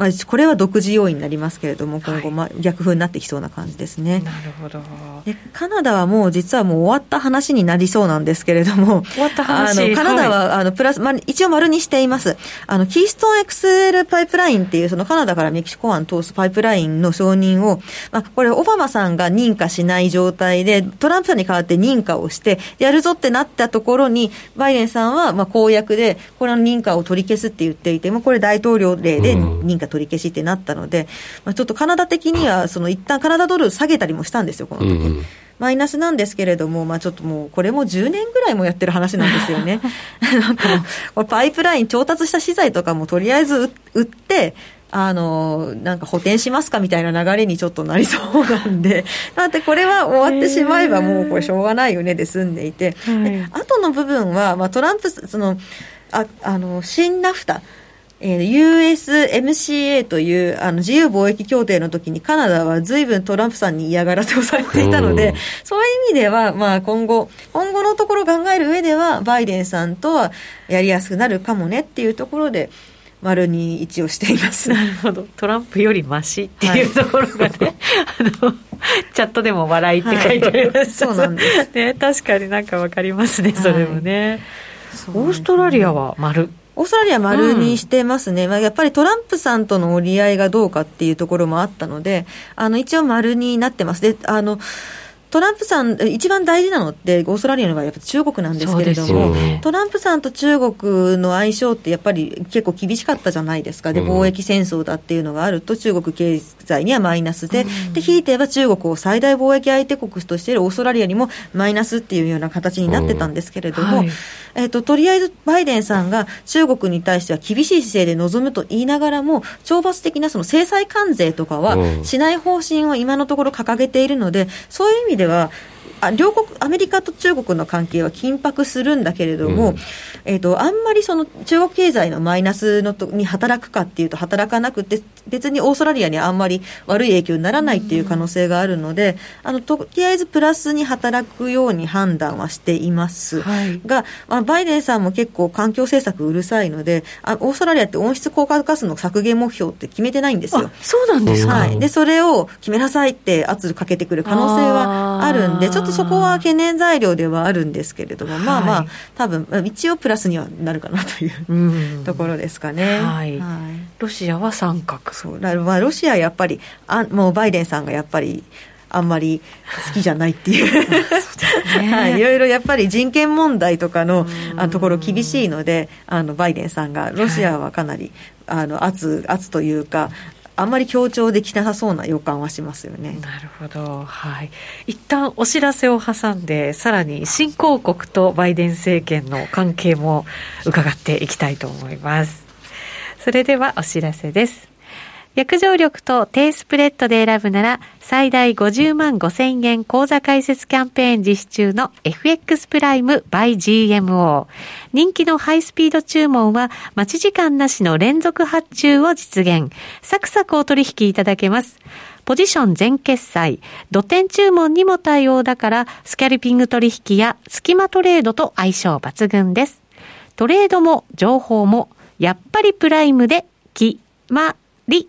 まあ、これは独自要因になりますけれども、今後、まあ、逆風になってきそうな感じですね。なるほど。でカナダはもう実はもう終わった話になりそうなんですけれども、終わった話？あのカナダは、はい、あのプラス、まあ、一応丸にしています。あのキーストン XL パイプラインっていう、そのカナダからメキシコ湾通すパイプラインの承認を、まあ、これ、オバマさんが認可しない状態で、トランプさんに代わって認可をして、やるぞってなったところに、バイデンさんはまあ公約で、これの認可を取り消すって言っていて、もこれ大統領令で認可取り消しってなったので、まあ、ちょっとカナダ的には、その一旦カナダドル下げたりもしたんですよ、この時、うん、マイナスなんですけれども、まあ、ちょっともう、これも10年ぐらいもやってる話なんですよね。なんかもう、パイプライン調達した資材とかもとりあえず売って、あの、なんか補填しますかみたいな流れにちょっとなりそうなんで、だってこれは終わってしまえばもうこれしょうがないよねで済んで。いて、はい、後の部分は、まあ、トランプ、その、ああの、新ナフタ、えー、USMCA というあの自由貿易協定の時にカナダはずいぶんトランプさんに嫌がらせをされていたので、そういう意味では、まあ、今後、今後のところを考える上では、バイデンさんとはやりやすくなるかもねっていうところで、丸に一をしています。なるほど。トランプよりましっていうところがね、はい、あのチャットでも笑いって書いてありました、はい、そうなんです。ね確かになんかわかりますねそれもね、はい、オーストラリアは丸オーストラリア丸にしてますね、うん、まあ、やっぱりトランプさんとの折り合いがどうかっていうところもあったので、あの一応丸になってます。であのトランプさん、一番大事なのって、オーストラリアの場合、やっぱ中国なんですけれども、ね、トランプさんと中国の相性って、やっぱり結構厳しかったじゃないですか、で貿易戦争だっていうのがあると、中国経済にはマイナスで、うん、でひいては中国を最大貿易相手国としているオーストラリアにもマイナスっていうような形になってたんですけれども、うん。はい、えーと、とりあえずバイデンさんが中国に対しては厳しい姿勢で臨むと言いながらも、懲罰的なその制裁関税とかはしない方針を今のところ掲げているので、そういう意味でではあ両国、アメリカと中国の関係は緊迫するんだけれども、うん、えーと、あんまりその中国経済のマイナスのとに働くかっていうと、働かなくて、別にオーストラリアにあんまり悪い影響にならないっていう可能性があるので、うん、あのとりあえずプラスに働くように判断はしています、はい、が、まあ、バイデンさんも結構環境政策うるさいのであ、オーストラリアって温室効果ガスの削減目標って決めてないんですよ。そうなんですか、はい、でそれを決めなさいって圧かけてくる可能性はあるんで、ちょっととそこは懸念材料ではあるんですけれども、まあまあ、多分一応プラスにはなるかなという ところですかね。はい、はい、ロシアは三角そうまあ、ロシアやっぱりあ、もうバイデンさんがやっぱり、あんまり好きじゃないっていう。はい、いろいろやっぱり人権問題とかのあのところ厳しいのであのバイデンさんがロシアはかなり、あの圧圧というかあんまり強調できなさそうな予感はしますよね。なるほど。はい。一旦お知らせを挟んで、さらに新興国とバイデン政権の関係も伺っていきたいと思います。それではお知らせです。約定力と低スプレッドで選ぶなら最大50万5千円口座開設キャンペーン実施中の FX プライム by GMO。人気のハイスピード注文は待ち時間なしの連続発注を実現。サクサクお取引いただけます。ポジション全決済、土点注文にも対応だから、スキャルピング取引や隙間トレードと相性抜群です。トレードも情報も、やっぱりプライムで、決まり。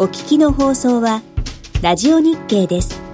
お聞きの放送は、ラジオ日経です。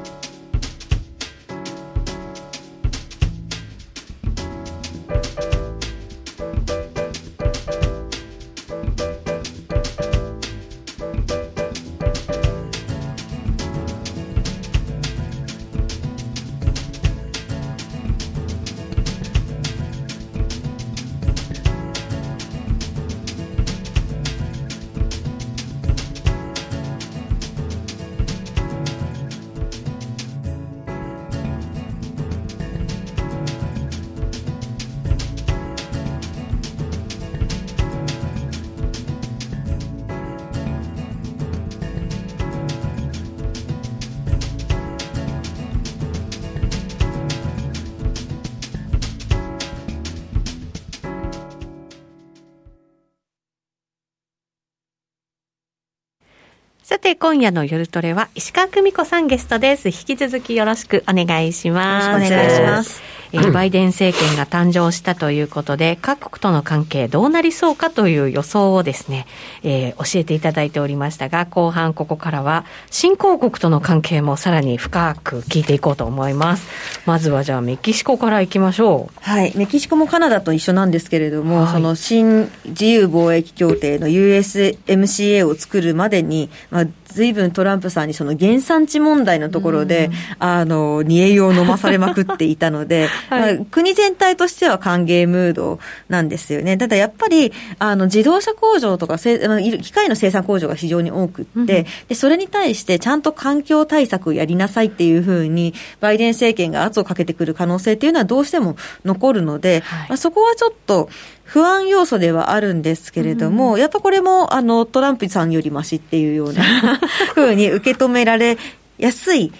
今夜の夜トレは石川久美子さんゲストです。引き続きよろしくお願いします。よろしくお願いします。えー、バイデン政権が誕生したということで、各国との関係どうなりそうかという予想をですね、えー、教えていただいておりましたが、後半ここからは、新興国との関係もさらに深く聞いていこうと思います。まずはじゃあメキシコからいきましょう。はい。メキシコもカナダと一緒なんですけれども、はい、その新自由貿易協定の USMCA を作るまでに、まあ、ずいぶんトランプさんにその原産地問題のところで、あの、煮え湯を飲まされまくっていたので、はい、まあ、国全体としては歓迎ムードなんですよね。ただやっぱり、あの、自動車工場とか、機械の生産工場が非常に多くって、うん、で、それに対してちゃんと環境対策をやりなさいっていうふうに、バイデン政権が圧をかけてくる可能性っていうのはどうしても残るので、はい、まあ、そこはちょっと、不安要素ではあるんですけれども、うん、やっぱこれもあのトランプさんよりましっていうような ふうに受け止められ安い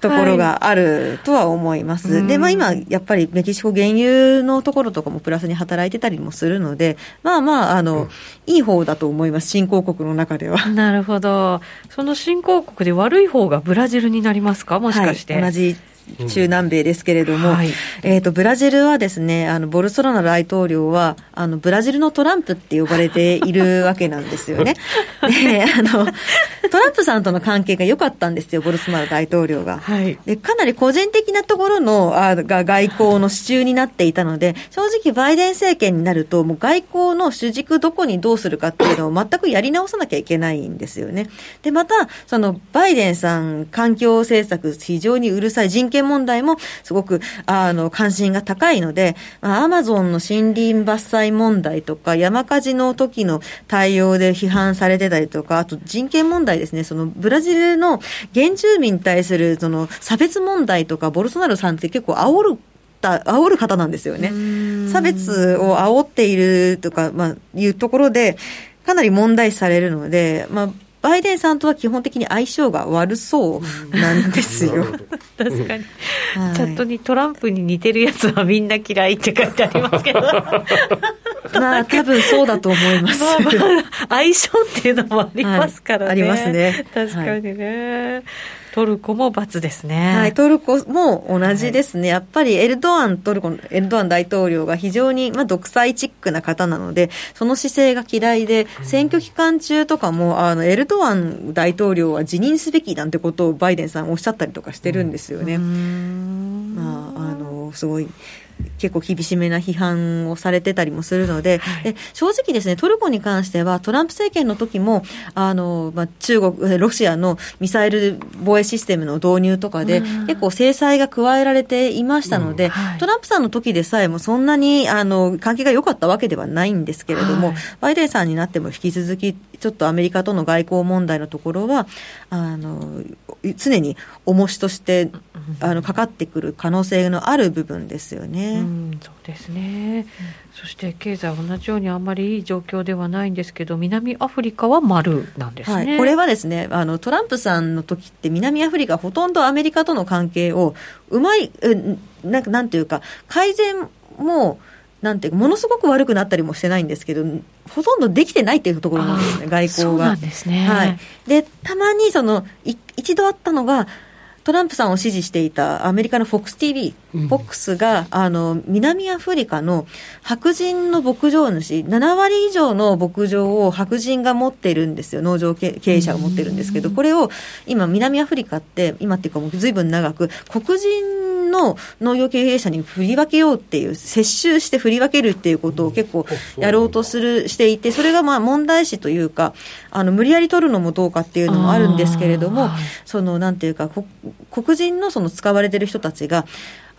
ところがあるとは思います。はい、で、まあ今、やっぱりメキシコ原油のところとかもプラスに働いてたりもするので、まあまあ、あの、うん、いい方だと思います、新興国の中では。なるほど。その新興国で悪い方がブラジルになりますか？もしかして。はい、同じ中南米ですけれども、うんはい、えっ、と、ブラジルはですね、あの、ボルソナロ大統領は、あの、ブラジルのトランプって呼ばれているわけなんですよね。で、あの、トランプさんとの関係が良かったんですよ、ボルソナロ大統領が。はい、でかなり個人的なところのあが外交の支柱になっていたので、正直バイデン政権になると、もう外交の主軸どこにどうするかっていうのを全くやり直さなきゃいけないんですよね。で、また、その、バイデンさん、環境政策非常にうるさい人権権問題もすごく、あの、関心が高いので、アマゾンの森林伐採問題とか、山火事の時の対応で批判されてたりとか、あと人権問題ですね、そのブラジルの原住民に対するその差別問題とか、ボルソナロさんって結構煽る煽る方なんですよね。差別を煽っているとか、まあ、いうところで、かなり問題視されるので、まあ、バイデンさんとは基本的に相性が悪そうなんですよ。確かに、はい、チャットにトランプに似てるやつはみんな嫌いって書いてありますけど。まあ、多分そうだと思います。まあまあ、相性っていうのもありますからね。はい、ありますね。確かにね。はいトルコも×ですね。はい、トルコも同じですね。はい、やっぱりエルドアン、トルコのエルドアン大統領が非常に、まあ、独裁チックな方なので、その姿勢が嫌いで、選挙期間中とかも、あの、エルドアン大統領は辞任すべきなんてことをバイデンさんおっしゃったりとかしてるんですよね。まあ、あの、すごい。結構厳しめな批判をされてたりもするので、はい、で正直ですね、トルコに関しては、トランプ政権の時も、あの、まあ、中国、ロシアのミサイル防衛システムの導入とかで、結構制裁が加えられていましたので、うん。はい、トランプさんの時でさえもそんなに、あの、関係が良かったわけではないんですけれども、はい、バイデンさんになっても引き続き、ちょっとアメリカとの外交問題のところは、あの、常に重しとして、あの、かかってくる可能性のある部分ですよね。うん、そうですね、うん、そして経済同じようにあんまりいい状況ではないんですけど南アフリカは丸なんですね、はい、これはですねあのトランプさんの時って南アフリカほとんどアメリカとの関係をうまいなんかなんていうか改善もなんてものすごく悪くなったりもしてないんですけどほとんどできてないっていうところなんですね外交が。ですね、はい、でたまにその一度あったのがトランプさんを支持していたアメリカの FOXTV、うん、FOX があの南アフリカの白人の牧場主、7割以上の牧場を白人が持っているんですよ、農場経営者が持ってるんですけど、これを今、南アフリカって、今っていうか、もうずいぶん長く、黒人の農業経営者に振り分けようっていう、接収して振り分けるっていうことを結構やろうとするしていて、それがまあ問題視というか、あの無理やり取るのもどうかっていうのもあるんですけれども、そのなんていうか、黒人のその使われてる人たちが、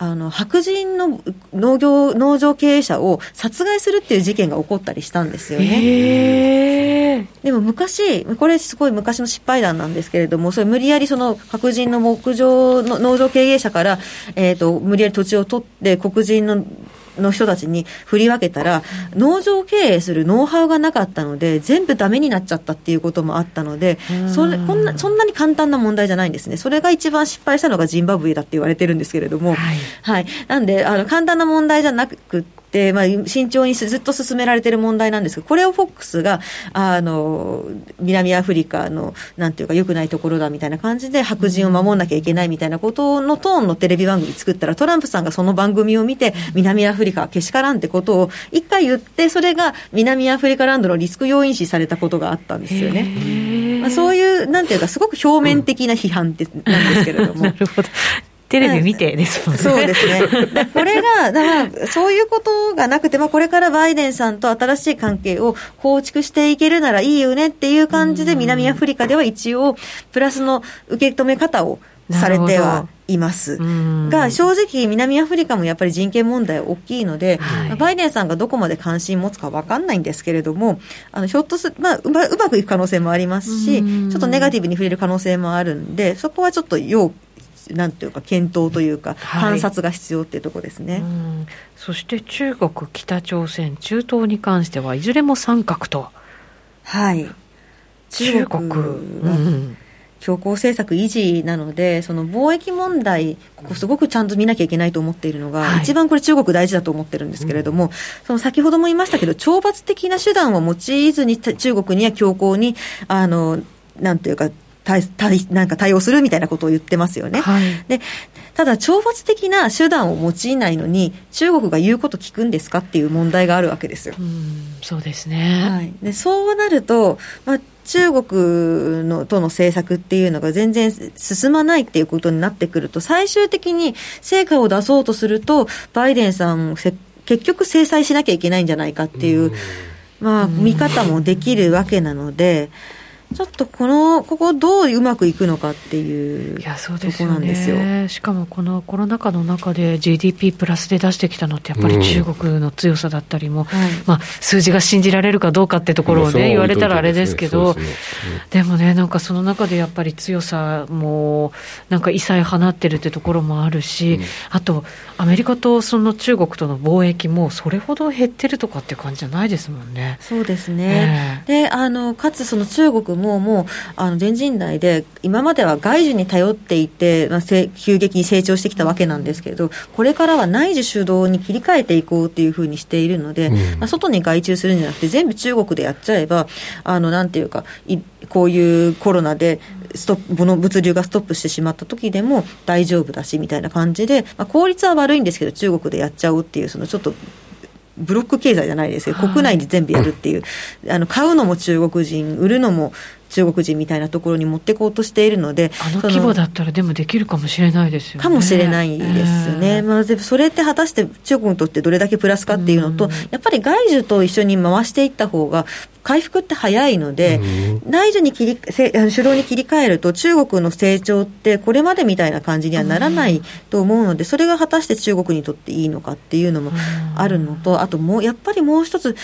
あの白人の農業農場経営者を殺害するっていう事件が起こったりしたんですよね。でも昔、これすごい昔の失敗談なんですけれども、それ無理やりその白人の牧場の農場経営者から、えっ、ー、と、無理やり土地を取って黒人のの人たちに振り分けたら、農場経営するノウハウがなかったので、全部ダメになっちゃったっていうこともあったので、それこんなそんなに簡単な問題じゃないんですね。それが一番失敗したのがジンバブエだって言われてるんですけれども、はい、はい、なんであの簡単な問題じゃなくて、まあ、慎重にずっと進められている問題なんですが、これをフォックスが、あの、南アフリカの、なんていうか、良くないところだみたいな感じで、白人を守んなきゃいけないみたいなことのトーンのテレビ番組作ったら、トランプさんがその番組を見て、南アフリカはけしからんってことを一回言って、それが南アフリカランドのリスク要因視されたことがあったんですよね。まあ、そういう、なんていうか、すごく表面的な批判って、なんですけれども。なるほど。テレビ見てですもんね。そうですね。これが、だからそういうことがなくて、まあ、これからバイデンさんと新しい関係を構築していけるならいいよねっていう感じで、南アフリカでは一応、プラスの受け止め方をされてはいます。が、正直、南アフリカもやっぱり人権問題大きいので、はい、バイデンさんがどこまで関心持つか分かんないんですけれども、あのひょっとする、まあ、うまうまくいく可能性もありますし、ちょっとネガティブに触れる可能性もあるんで、そこはちょっと要なんていうか検討というか、観察が必要っていうところですね、はい、そして中国、北朝鮮、中東に関してはいずれも三角と。はい。中国。は強硬政策維持なので、その貿易問題、ここすごくちゃんと見なきゃいけないと思っているのが、はい、一番これ、中国大事だと思ってるんですけれども、うん、その先ほども言いましたけど、懲罰的な手段を用いずに、中国には強硬に、あのなんていうか、対対なんか対応するみたいなことを言ってますよね。はい、でただ、懲罰的な手段を用いないのに、中国が言うこと聞くんですかっていう問題があるわけですよ。うそうですね、はい、でそうなると、まあ、中国のとの政策っていうのが全然進まないっていうことになってくると、最終的に成果を出そうとすると、バイデンさん、結局制裁しなきゃいけないんじゃないかっていう、まあ、見方もできるわけなので、ちょっとこの、ここどううまくいくのかっていうとこなんですよ。ね、しかもこのコロナ禍の中で GDP プラスで出してきたのってやっぱり中国の強さだったりも、うん、まあ数字が信じられるかどうかってところをね、言われたらあれですけど、でもね、なんかその中でやっぱり強さも、なんか異彩放ってるってところもあるし、うん、あとアメリカとその中国との貿易もそれほど減ってるとかっていう感じじゃないですもんね。そうですね。えー、で、あの、かつその中国ももうあの全人代で今までは外需に頼っていて、まあ、急激に成長してきたわけなんですけどこれからは内需主導に切り替えていこうというふうにしているので、うん、まあ、外に外注するんじゃなくて全部中国でやっちゃえばあのなんていうかこういうコロナでストップの物流がストップしてしまった時でも大丈夫だしみたいな感じで、まあ、効率は悪いんですけど中国でやっちゃおうっていうそのちょっとブロック経済じゃないですけど、国内で全部やるっていう、あの買うのも中国人、売るのも中国人みたいなところに持っていこうとしているので、あの規模だったら、でもできるかもしれないですよね。かもしれないですよね、えー、まあ、それって果たして中国にとってどれだけプラスかっていうのと、うん、やっぱり外需と一緒に回していった方が、回復って早いので、うん、内需に切り主導に切り替えると、中国の成長って、これまでみたいな感じにはならないと思うので、それが果たして中国にとっていいのかっていうのもあるのと、あともう、やっぱりもう一つ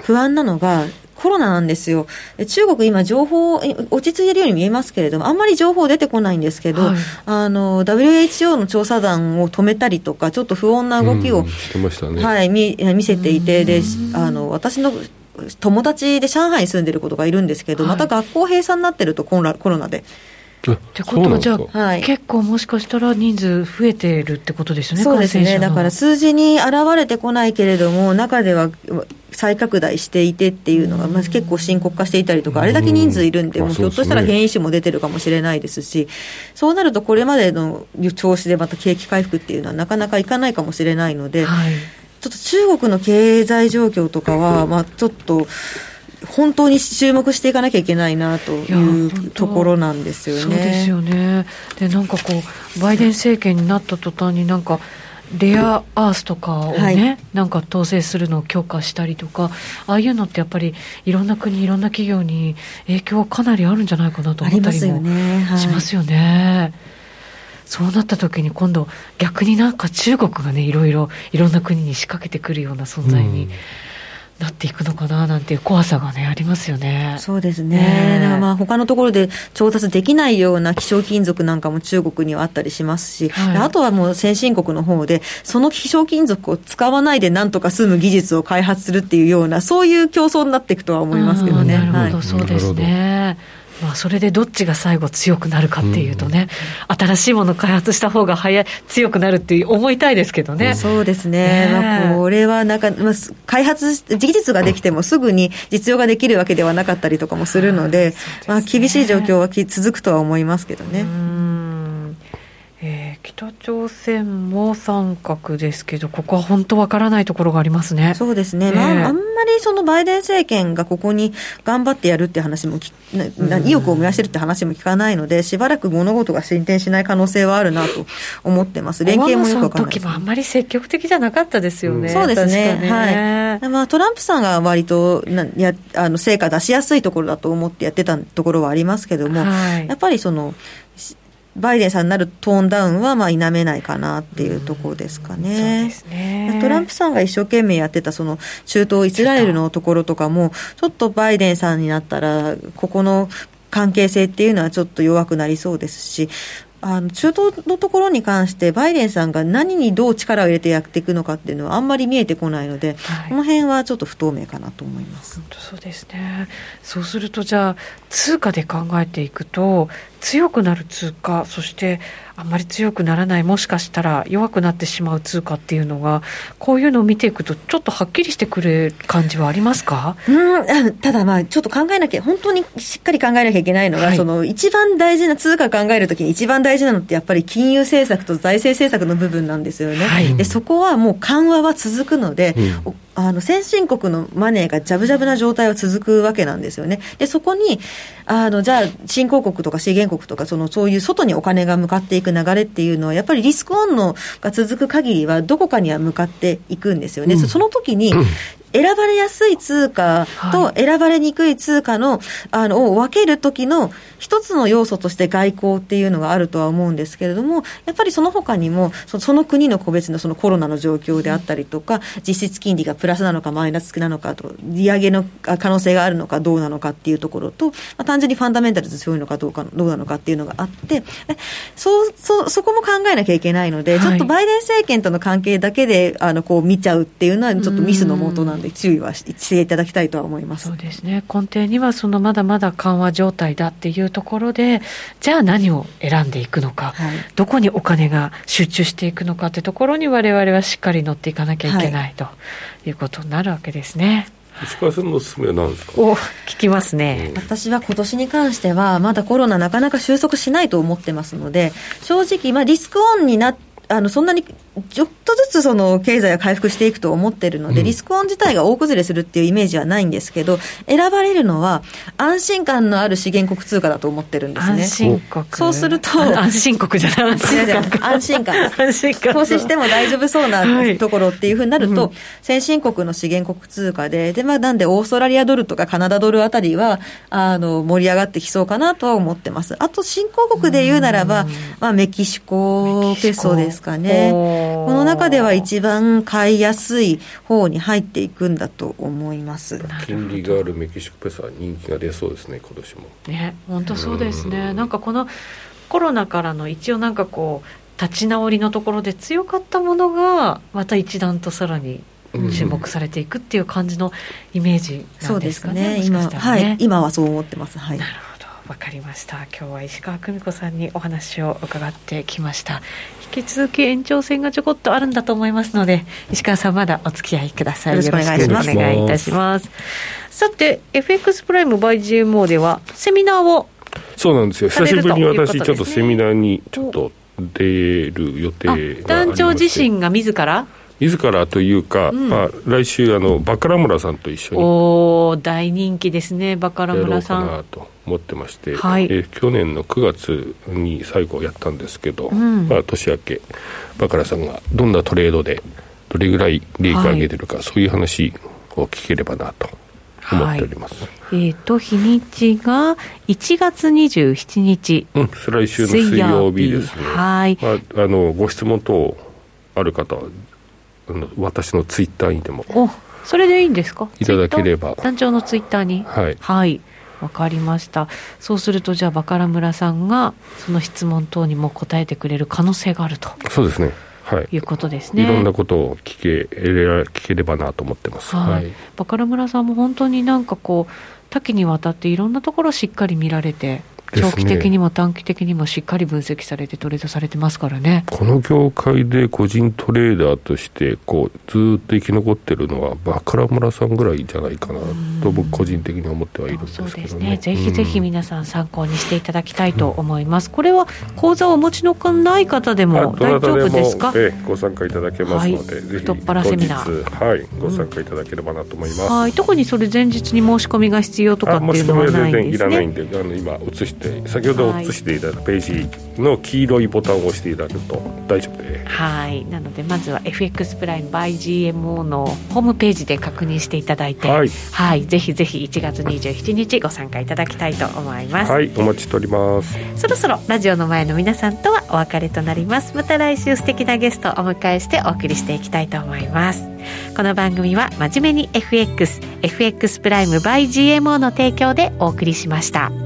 不安なのが、コロナなんですよ。中国今情報、落ち着いてるように見えますけれども、あんまり情報出てこないんですけど、はい、あの、WHO の調査団を止めたりとか、ちょっと不穏な動きを、ね、はい、見、見せていて、で、あの、私の友達で上海に住んでることがいるんですけど、はい、また学校閉鎖になってるとコロナで。ってことは、じゃあ、はい、結構もしかしたら人数増えてるってことですね、そうですね、だから数字に現れてこないけれども、中では再拡大していてっていうのが、まず結構深刻化していたりとか、あれだけ人数いるんで、もうひょっとしたら変異種も出てるかもしれないですし、そうなると、これまでの調子でまた景気回復っていうのは、なかなかいかないかもしれないので、はい、ちょっと中国の経済状況とかは、まあ、ちょっと。本当に注目していかなきゃいけないなというところなんですよね。そうですよね。でなんかこうバイデン政権になった途端になんかレアアースとかをね、はい、なんか統制するのを強化したりとか、ああいうのってやっぱりいろんな国、いろんな企業に影響はかなりあるんじゃないかなと思ったりもしますよね。そうなった時に今度逆になんか中国がねいろいろいろんな国に仕掛けてくるような存在になっていくのかななんていう怖さがね、ありますよね。そうですね。だからまあ他のところで調達できないような希少金属なんかも中国にはあったりしますし、はい、あとはもう先進国の方で、その希少金属を使わないでなんとか済む技術を開発するっていうような、そういう競争になっていくとは思いますけどね。なるほど、そうですね。まあ、それでどっちが最後強くなるかっていうとね、うん、新しいものを開発した方が早い強くなるって思いたいですけどね。そうですね。ねまあ、これはなんか、まあ、開発、技術ができてもすぐに実用ができるわけではなかったりとかもするので、でね、まあ、厳しい状況は続くとは思いますけどね。えー、北朝鮮も三角ですけど、ここは本当わからないところがありますね。そうですね。えー、まあ、あんまりそのバイデン政権がここに頑張ってやるって話も意欲を燃やしてるって話も聞かないので、しばらく物事が進展しない可能性はあるなと思ってます。連携もよくわかんない、ね。時もあんまり積極的じゃなかったですよね。うん、そうですね。ねはい。まあ、トランプさんが割となやあの成果出しやすいところだと思ってやってたところはありますけども、はい、やっぱりそのバイデンさんになるトーンダウンはまあ否めないかなっていうところですかね。ねトランプさんが一生懸命やってたその中東イスラエルのところとかも、ちょっとバイデンさんになったら、ここの関係性っていうのはちょっと弱くなりそうですし、あの中東のところに関して、バイデンさんが何にどう力を入れてやっていくのかっていうのは、あんまり見えてこないので、はい、この辺はちょっと不透明かなと思います。本当そうですね、そうすると、じゃあ、通貨で考えていくと、強くなる通貨、そしてあんまり強くならない、もしかしたら弱くなってしまう通貨っていうのが、こういうのを見ていくと、ちょっとはっきりしてくる感じはありますか？うんただ、まあ、ちょっと考えなきゃ、本当にしっかり考えなきゃいけないのが、はい、その一番大事な通貨考えるときに、一番大事なのって、やっぱり金融政策と財政政策の部分なんですよね。はい、でそこはもう緩和は続くので、うんあの先進国のマネーがじゃぶじゃぶな状態は続くわけなんですよね。で、そこに、あの、じゃあ、新興国とか資源国とか、その、そういう外にお金が向かっていく流れっていうのは、やっぱりリスクオンのが続く限りは、どこかには向かっていくんですよね。うん、その時に、選ばれやすい通貨と選ばれにくい通貨の、あの、を分ける時の一つの要素として外交っていうのがあるとは思うんですけれども、やっぱりその他にも、その国の個別のそのコロナの状況であったりとか、実質金利がプラスなのかマイナスなのかと、利上げの可能性があるのかどうなのかっていうところと、まあ、単純にファンダメンタルズ強いのかどうか、どうなのかっていうのがあって、そう、そ、そこも考えなきゃいけないので、ちょっとバイデン政権との関係だけで、あの、こう見ちゃうっていうのは、ちょっとミスのもとなんで、注意はしていただきたいとは思います。そうですね。根底にはそのまだまだ緩和状態だっていうところでじゃあ何を選んでいくのか、はい、どこにお金が集中していくのかってところに我々はしっかり乗っていかなきゃいけない、とい。うことになるわけですね。石川さんのおすすめは何ですか？お聞きますね、うん、私は今年に関してはまだコロナなかなか収束しないと思ってますので正直、まあ、リスクオンになってあのそんなにちょっとずつその経済が回復していくと思ってるので、リスクオン自体が大崩れするっていうイメージはないんですけど、選ばれるのは安心感のある資源国通貨だと思ってるんですね。安心国そうすると、安心国じゃない、安心感。安心感。投資しても大丈夫そうなところっていうふうになると、はい、先進国の資源国通貨で、で、まあなんでオーストラリアドルとかカナダドルあたりは、あの、盛り上がってきそうかなとは思ってます。あと、新興国で言うならば、まあメキシコペソですかね。この中では一番買いやすい方に入っていくんだと思います。金利があるメキシコペソは人気が出そうですね今年も。ね本当そうですね。なんかこのコロナからの一応なんかこう立ち直りのところで強かったものがまた一段とさらに注目されていくっていう感じのイメージなんですかね、ね。今はい、今はそう思ってます、はい、なるほど。わかりました。今日は石川久美子さんにお話を伺ってきました。引き続き延長戦がちょこっとあるんだと思いますので石川さんまだお付き合いください。よろしくお願いいたします。さて FX プライム by GMO ではセミナーをそうなんですよ。久しぶりに私ちょっとセミナーにちょっと出る予定が団長自身が自ら？自らというか、うん、まあ、来週あのバカラ村さんと一緒にお大人気ですねバカラ村さん。やろうかなと思ってまして、はい、え去年の9月に最後やったんですけど、うん、まあ、年明けバカラさんがどんなトレードでどれぐらい利益を上げてるか、はい、そういう話を聞ければなと思っております、はい、えっ、ー、と日にちが1月27日、うん、来週の水曜日ですね。はい、まあ、あのご質問等ある方は私のツイッターにでもおそれでいいんですか？いただければ。団長のツイッターに？はい。はいわかりましたそうするとじゃあバカラ村さんがその質問等にも答えてくれる可能性があるとそうですねはい、いうことですね。いろんなことを聞け聞ければなと思ってます。はい。バカラ村さんも本当になんかこう多岐にわたっていろんなところをしっかり見られて長期的にも短期的にもしっかり分析されてトレードされてますからね。この業界で個人トレーダーとしてこうずっと生き残ってるのはバカラ村さんぐらいじゃないかなと僕個人的に思ってはいるんですけど、ね、そうですね。ぜひぜひ皆さん参考にしていただきたいと思います、これは口座をお持ちのない方でも大丈夫ですか？ええ、ご参加いただけますので、はい、太っ腹セミナー。はいご参加いただければなと思います、うん、はい特にそれ前日に申し込みが必要とかっていうのはないんですねてで先ほど映していただいたページの黄色いボタンを押していただくと大丈夫です。はい。なのでまずは FX プライム by GMO のホームページで確認していただいてはい、はい、ぜひぜひ1月27日ご参加いただきたいと思います。はい。お待ちしております。そろそろラジオの前の皆さんとはお別れとなります。また来週素敵なゲストをお迎えしてお送りしていきたいと思います。この番組は真面目に FXFX プライム by GMO の提供でお送りしました。